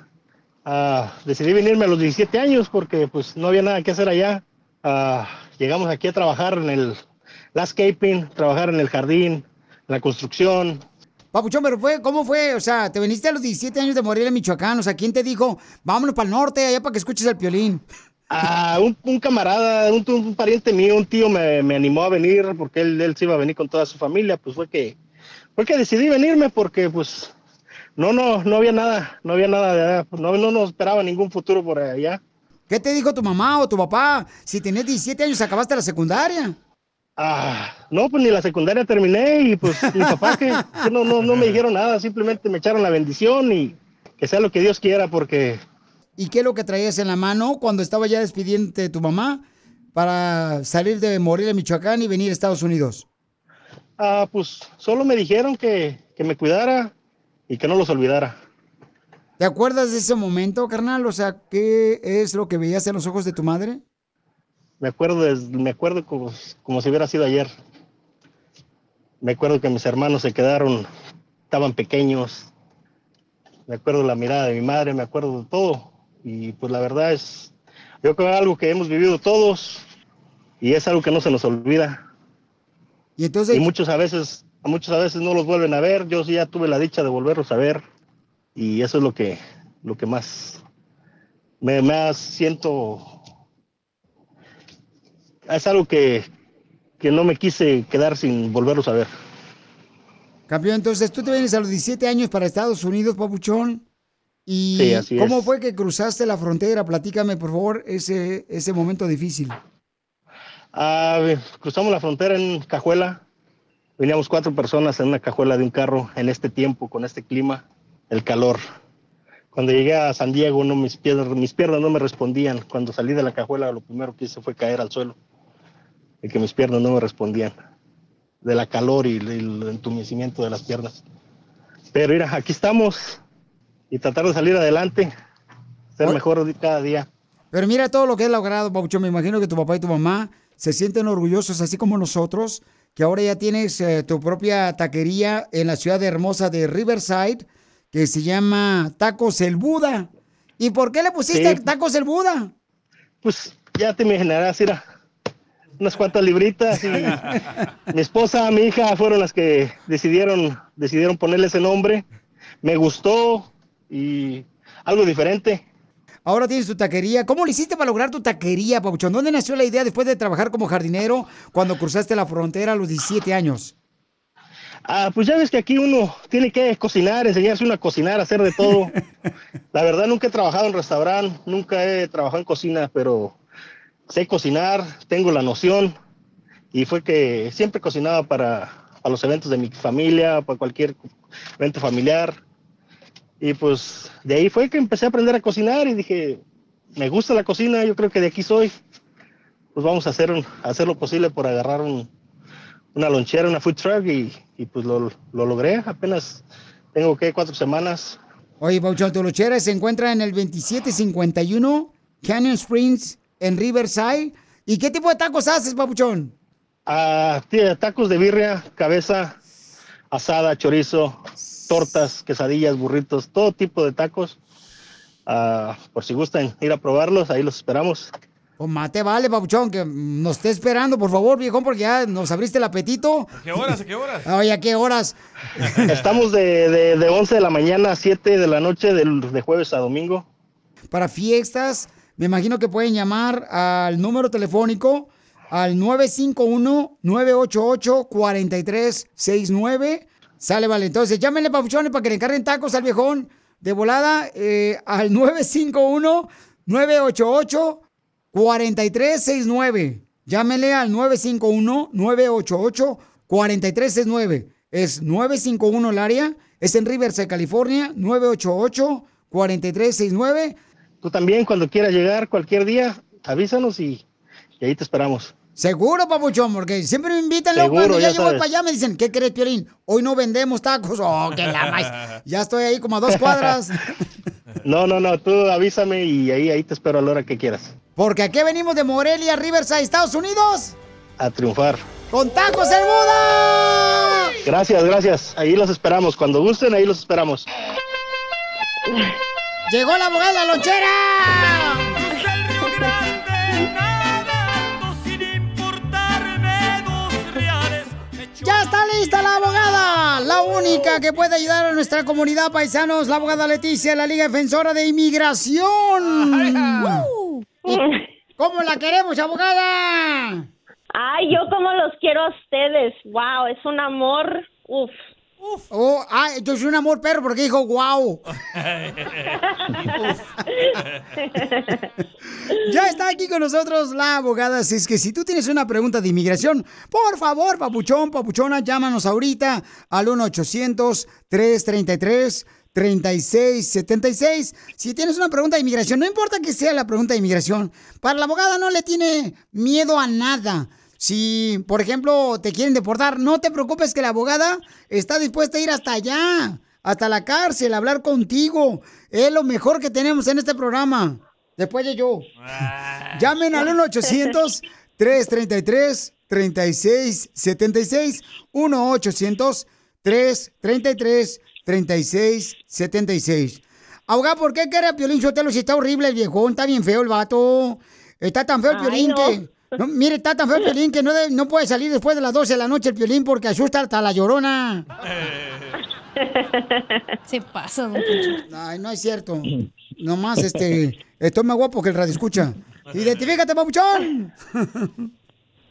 Ah, decidí venirme a los 17 años porque pues no había nada que hacer allá. Ah, llegamos aquí a trabajar en el landscaping, trabajar en el jardín, en la construcción. Papuchón, pero fue, ¿cómo fue? O sea, te viniste a los 17 años de Morelia, Michoacán. O sea, ¿quién te dijo, vámonos para el norte, allá para que escuches el piolín? Ah, un, un camarada, un, un pariente mío, un tío me, me animó a venir porque él, él se iba a venir con toda su familia. Pues fue que, fue que decidí venirme porque, pues, no, no, no había nada, no había nada de allá. No, no nos esperaba ningún futuro por allá. ¿Qué te dijo tu mamá o tu papá? Si tenías 17 años, acabaste la secundaria. Ah, no, pues ni la secundaria terminé y pues mi papá que, que no, no, no me dijeron nada, simplemente me echaron la bendición y que sea lo que Dios quiera porque ¿Y qué es lo que traías en la mano cuando estaba ya despidiéndote de tu mamá para salir de Morelia, Michoacán y venir a Estados Unidos? Ah, pues solo me dijeron que, que me cuidara y que no los olvidara. ¿Te acuerdas de ese momento, carnal? O sea, ¿qué es lo que veías en los ojos de tu madre? Me acuerdo, me acuerdo como, como si hubiera sido ayer. Me acuerdo que mis hermanos se quedaron, estaban pequeños. Me acuerdo la mirada de mi madre, me acuerdo de todo. Y pues la verdad es, yo creo que es algo que hemos vivido todos y es algo que no se nos olvida. Y entonces... Y muchos a veces, a a veces no los vuelven a ver. Yo sí ya tuve la dicha de volverlos a ver. Y eso es lo que, lo que más me, más siento. Es algo que, que no me quise quedar sin volverlos a ver. Campeón, entonces tú te vienes a los 17 años para Estados Unidos, papuchón. ¿Y Sí, así cómo es. fue que cruzaste la frontera? Platícame, por favor, ese, ese momento difícil. Ah, cruzamos la frontera en Cajuela. Veníamos cuatro personas en una cajuela de un carro en este tiempo, con este clima, el calor. Cuando llegué a San Diego, no, mis, piernas, mis piernas no me respondían. Cuando salí de la cajuela, lo primero que hice fue caer al suelo. Y que mis piernas no me respondían. De la calor y el, entumecimiento de las piernas. Pero mira, aquí estamos. Y tratar de salir adelante. Ser mejor cada día. Pero mira todo lo que has logrado, Papuchón. Me imagino que tu papá y tu mamá se sienten orgullosos, así como nosotros, que ahora ya tienes eh, tu propia taquería en la ciudad hermosa de Riverside, que se llama Tacos el Buda. ¿Y por qué le pusiste Sí. Tacos el Buda? Pues ya te imaginarás, mira, unas cuantas libritas y mi esposa, mi hija fueron las que decidieron, decidieron ponerle ese nombre. Me gustó y algo diferente. Ahora tienes tu taquería. ¿Cómo lo hiciste para lograr tu taquería, Papuchón? ¿Dónde nació la idea después de trabajar como jardinero cuando cruzaste la frontera a los 17 años? Ah, pues ya ves que aquí uno tiene que cocinar, enseñarse uno a cocinar, hacer de todo. La verdad nunca he trabajado en restaurante, nunca he trabajado en cocina, pero sé cocinar, tengo la noción y fue que siempre cocinaba para, para los eventos de mi familia, para cualquier evento familiar. Y pues de ahí fue que empecé a aprender a cocinar y dije, me gusta la cocina, yo creo que de aquí soy. Pues vamos a hacer, a hacer lo posible por agarrar un, una lonchera, una food truck y, y pues lo, lo logré. Apenas tengo que cuatro semanas. Oye, Papuchón, tu lochera se encuentra en el 2751 Canyon Springs en Riverside. ¿Y qué tipo de tacos haces, Papuchón? Ah, tiene tacos de birria, cabeza, asada, chorizo, tortas, quesadillas, burritos, todo tipo de tacos. Ah, por si gustan ir a probarlos, ahí los esperamos. Pues mate, vale, Papuchón, que nos esté esperando, por favor, viejón, porque ya nos abriste el apetito. ¿A qué horas? ¿A qué horas? Oye, ¿a qué horas? Estamos de, de, de 11 de la mañana a 7 de la noche, del- de jueves a domingo. Para fiestas, me imagino que pueden llamar al número telefónico al 951-988-4369. Sale, vale. Entonces, llámenle, papuchones, para que le encarguen tacos al viejón de volada eh, al 951-988-4369. Llámenle al 951-988-4369. Es 951 el área. Es en Riverside, California. 988-4369. Tú también, cuando quieras llegar cualquier día, avísanos y, y ahí te esperamos. Seguro, papuchón, porque siempre me invitan, luego Seguro, cuando ya, ya sabes. para allá me dicen, ¿qué crees, Piolín? Hoy no vendemos tacos. Oh, que la más. Ya estoy ahí como a dos cuadras. No, no, no, tú avísame y ahí, ahí te espero a la hora que quieras. Porque aquí venimos de Morelia, Riverside, Estados Unidos, A triunfar. con tacos el Buda. Gracias, gracias. Ahí los esperamos. Cuando gusten, ahí los esperamos. Llegó la abogada de la lonchera. Única única que puede ayudar a nuestra comunidad paisanos, la abogada Leticia, la Liga Defensora de Inmigración. ¿Y ¿Cómo la queremos, abogada? Ay, yo como los quiero a ustedes. Wow, es un amor. Uf. Oh, ah, yo soy un amor perro porque dijo wow. Ya está aquí con nosotros la abogada. Así es que si tú tienes una pregunta de inmigración, por favor, papuchón, papuchona, llámanos ahorita al 1-800-333-3676. Si tienes una pregunta de inmigración, no importa que sea la pregunta de inmigración, para la abogada no le tiene miedo a nada. Si, por ejemplo, te quieren deportar, no te preocupes que la abogada está dispuesta a ir hasta allá, hasta la cárcel, a hablar contigo. Es lo mejor que tenemos en este programa. Después de yo. Llamen al 1-800-333-3676. 1-800-333-3676. Abogada, ¿por qué quiere a Piolín Sotelo si está horrible el viejón? Está bien feo el vato. Está tan feo el Piolín no. que... no, mire, está tan feo el Piolín que no, de- no puede salir después de las 12 de la noche el Piolín porque asusta hasta la llorona. Se pasa, don Poncho. Ay, no es cierto. Nomás, este, estoy más guapo que el radio escucha. Identifícate, papuchón.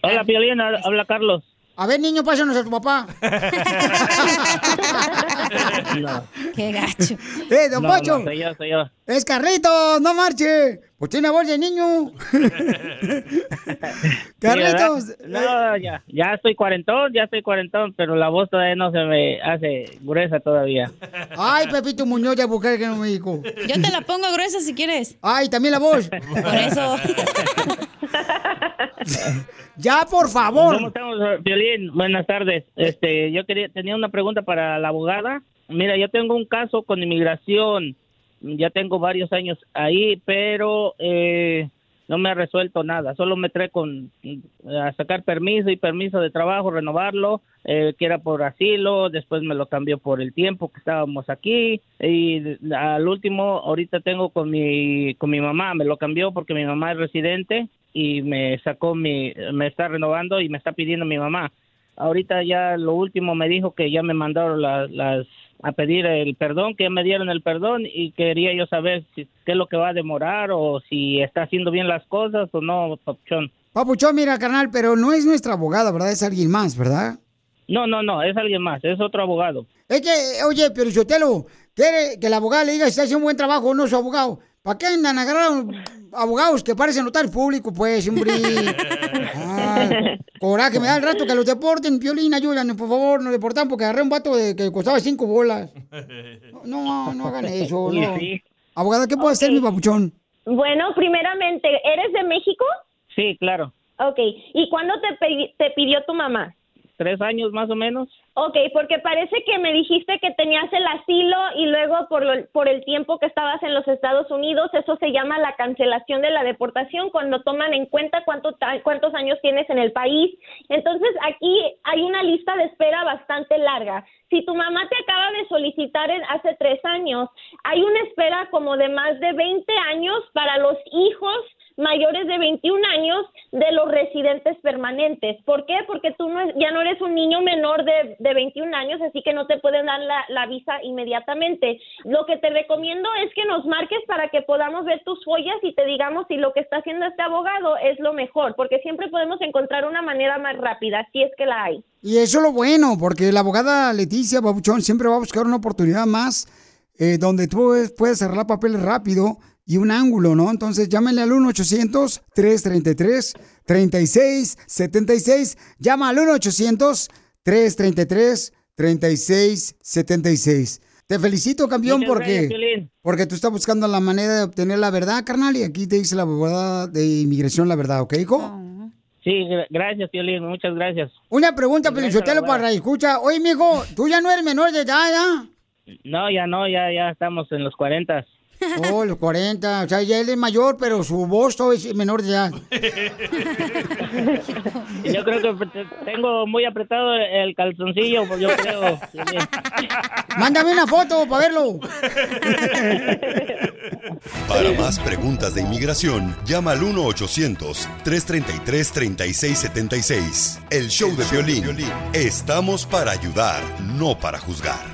Hola, Piolín, ha- habla Carlos. A ver, niño, pásanos a tu papá. Qué gacho. Eh, don No, Poncho. no, soy yo, soy yo. Es Carlitos, no marche. Pues tiene voz de niño. Carlitos. ¿verdad? no, ya, ya estoy cuarentón, ya estoy cuarentón, pero la voz todavía no se me hace gruesa todavía. Ay, Pepito Muñoz de Albuquerque, no me dijo. Yo te la pongo gruesa si quieres. Ay, también la voz. Por eso. ya, por favor. ¿Cómo estamos, Violín? Buenas tardes. Este, yo quería tenía una pregunta para la abogada. Mira, yo tengo un caso con inmigración. Ya tengo varios años ahí, pero eh, no me ha resuelto nada. Solo me trae con a sacar permiso y permiso de trabajo, renovarlo, eh, que era por asilo. Después me lo cambió por el tiempo que estábamos aquí y al último ahorita tengo con mi con mi mamá. Me lo cambió porque mi mamá es residente y me sacó mi me está renovando y me está pidiendo mi mamá. Ahorita ya lo último me dijo que ya me mandaron la- las a pedir el perdón, que ya me dieron el perdón y quería yo saber si, qué es lo que va a demorar o si está haciendo bien las cosas o no, papuchón. Papuchón, mira, carnal, pero no es nuestra abogada, ¿verdad? Es alguien más, ¿verdad? No, no, no, es alguien más, es otro abogado. Es que, oye, pero Sotelo, quiere que la abogada le diga si está haciendo un buen trabajo o no su abogado. ¿Para qué andan agarrando abogados que parecen notar público, pues, hombre? Ah, coraje, me da el rato que los deporten, Piolín, ayúdanos, por favor, nos deportan porque agarré un vato de, que costaba cinco bolas. No, no hagan eso, no. Abogada, ¿qué puede hacer mi papuchón? Bueno, primeramente, ¿eres de México? Sí, claro. Ok. ¿Y cuándo te, te pidió tu mamá? Tres años más o menos. Ok, porque parece que me dijiste que tenías el asilo y luego por, lo- por el tiempo que estabas en los Estados Unidos, eso se llama la cancelación de la deportación, cuando toman en cuenta cuánto cuántos años tienes en el país. Entonces, aquí hay una lista de espera bastante larga. Si tu mamá te acaba de solicitar en- hace tres años, hay una espera como de más de 20 años para los hijos mayores de 21 años de los residentes permanentes. ¿Por qué? Porque tú no ya no eres un niño menor de, de 21 años, así que no te pueden dar la, la visa inmediatamente. Lo que te recomiendo es que nos marques para que podamos ver tus follas y te digamos si lo que está haciendo este abogado es lo mejor, porque siempre podemos encontrar una manera más rápida, si es que la hay. Y eso es lo bueno, porque la abogada Leticia Babuchón siempre va a buscar una oportunidad más eh, donde tú puedes- arreglar papeles rápido y un ángulo, ¿no? Entonces llámenle al 1-800-333-3676. Llama al 1-800-333-3676. Te felicito, campeón, Muchas porque, porque tú estás buscando la manera de obtener la verdad, carnal, y aquí te dice la abogada de inmigración la verdad, ¿ok, hijo? Sí, gra- gracias, Piolín, muchas gracias. Una pregunta, abogada. para escucha. Oye, mijo, tú ya no eres menor de edad, ¿ya? No, ya no, ya, ya estamos en los 40. Oh, los 40. O sea, ya él es mayor, pero su voz todavía es menor de edad. Yo creo que te- tengo muy apretado el calzoncillo, pues yo creo. Mándame una foto para verlo. Para más preguntas de inmigración, llama al 1-800-333-3676. El show de violín. Estamos para ayudar, no para juzgar.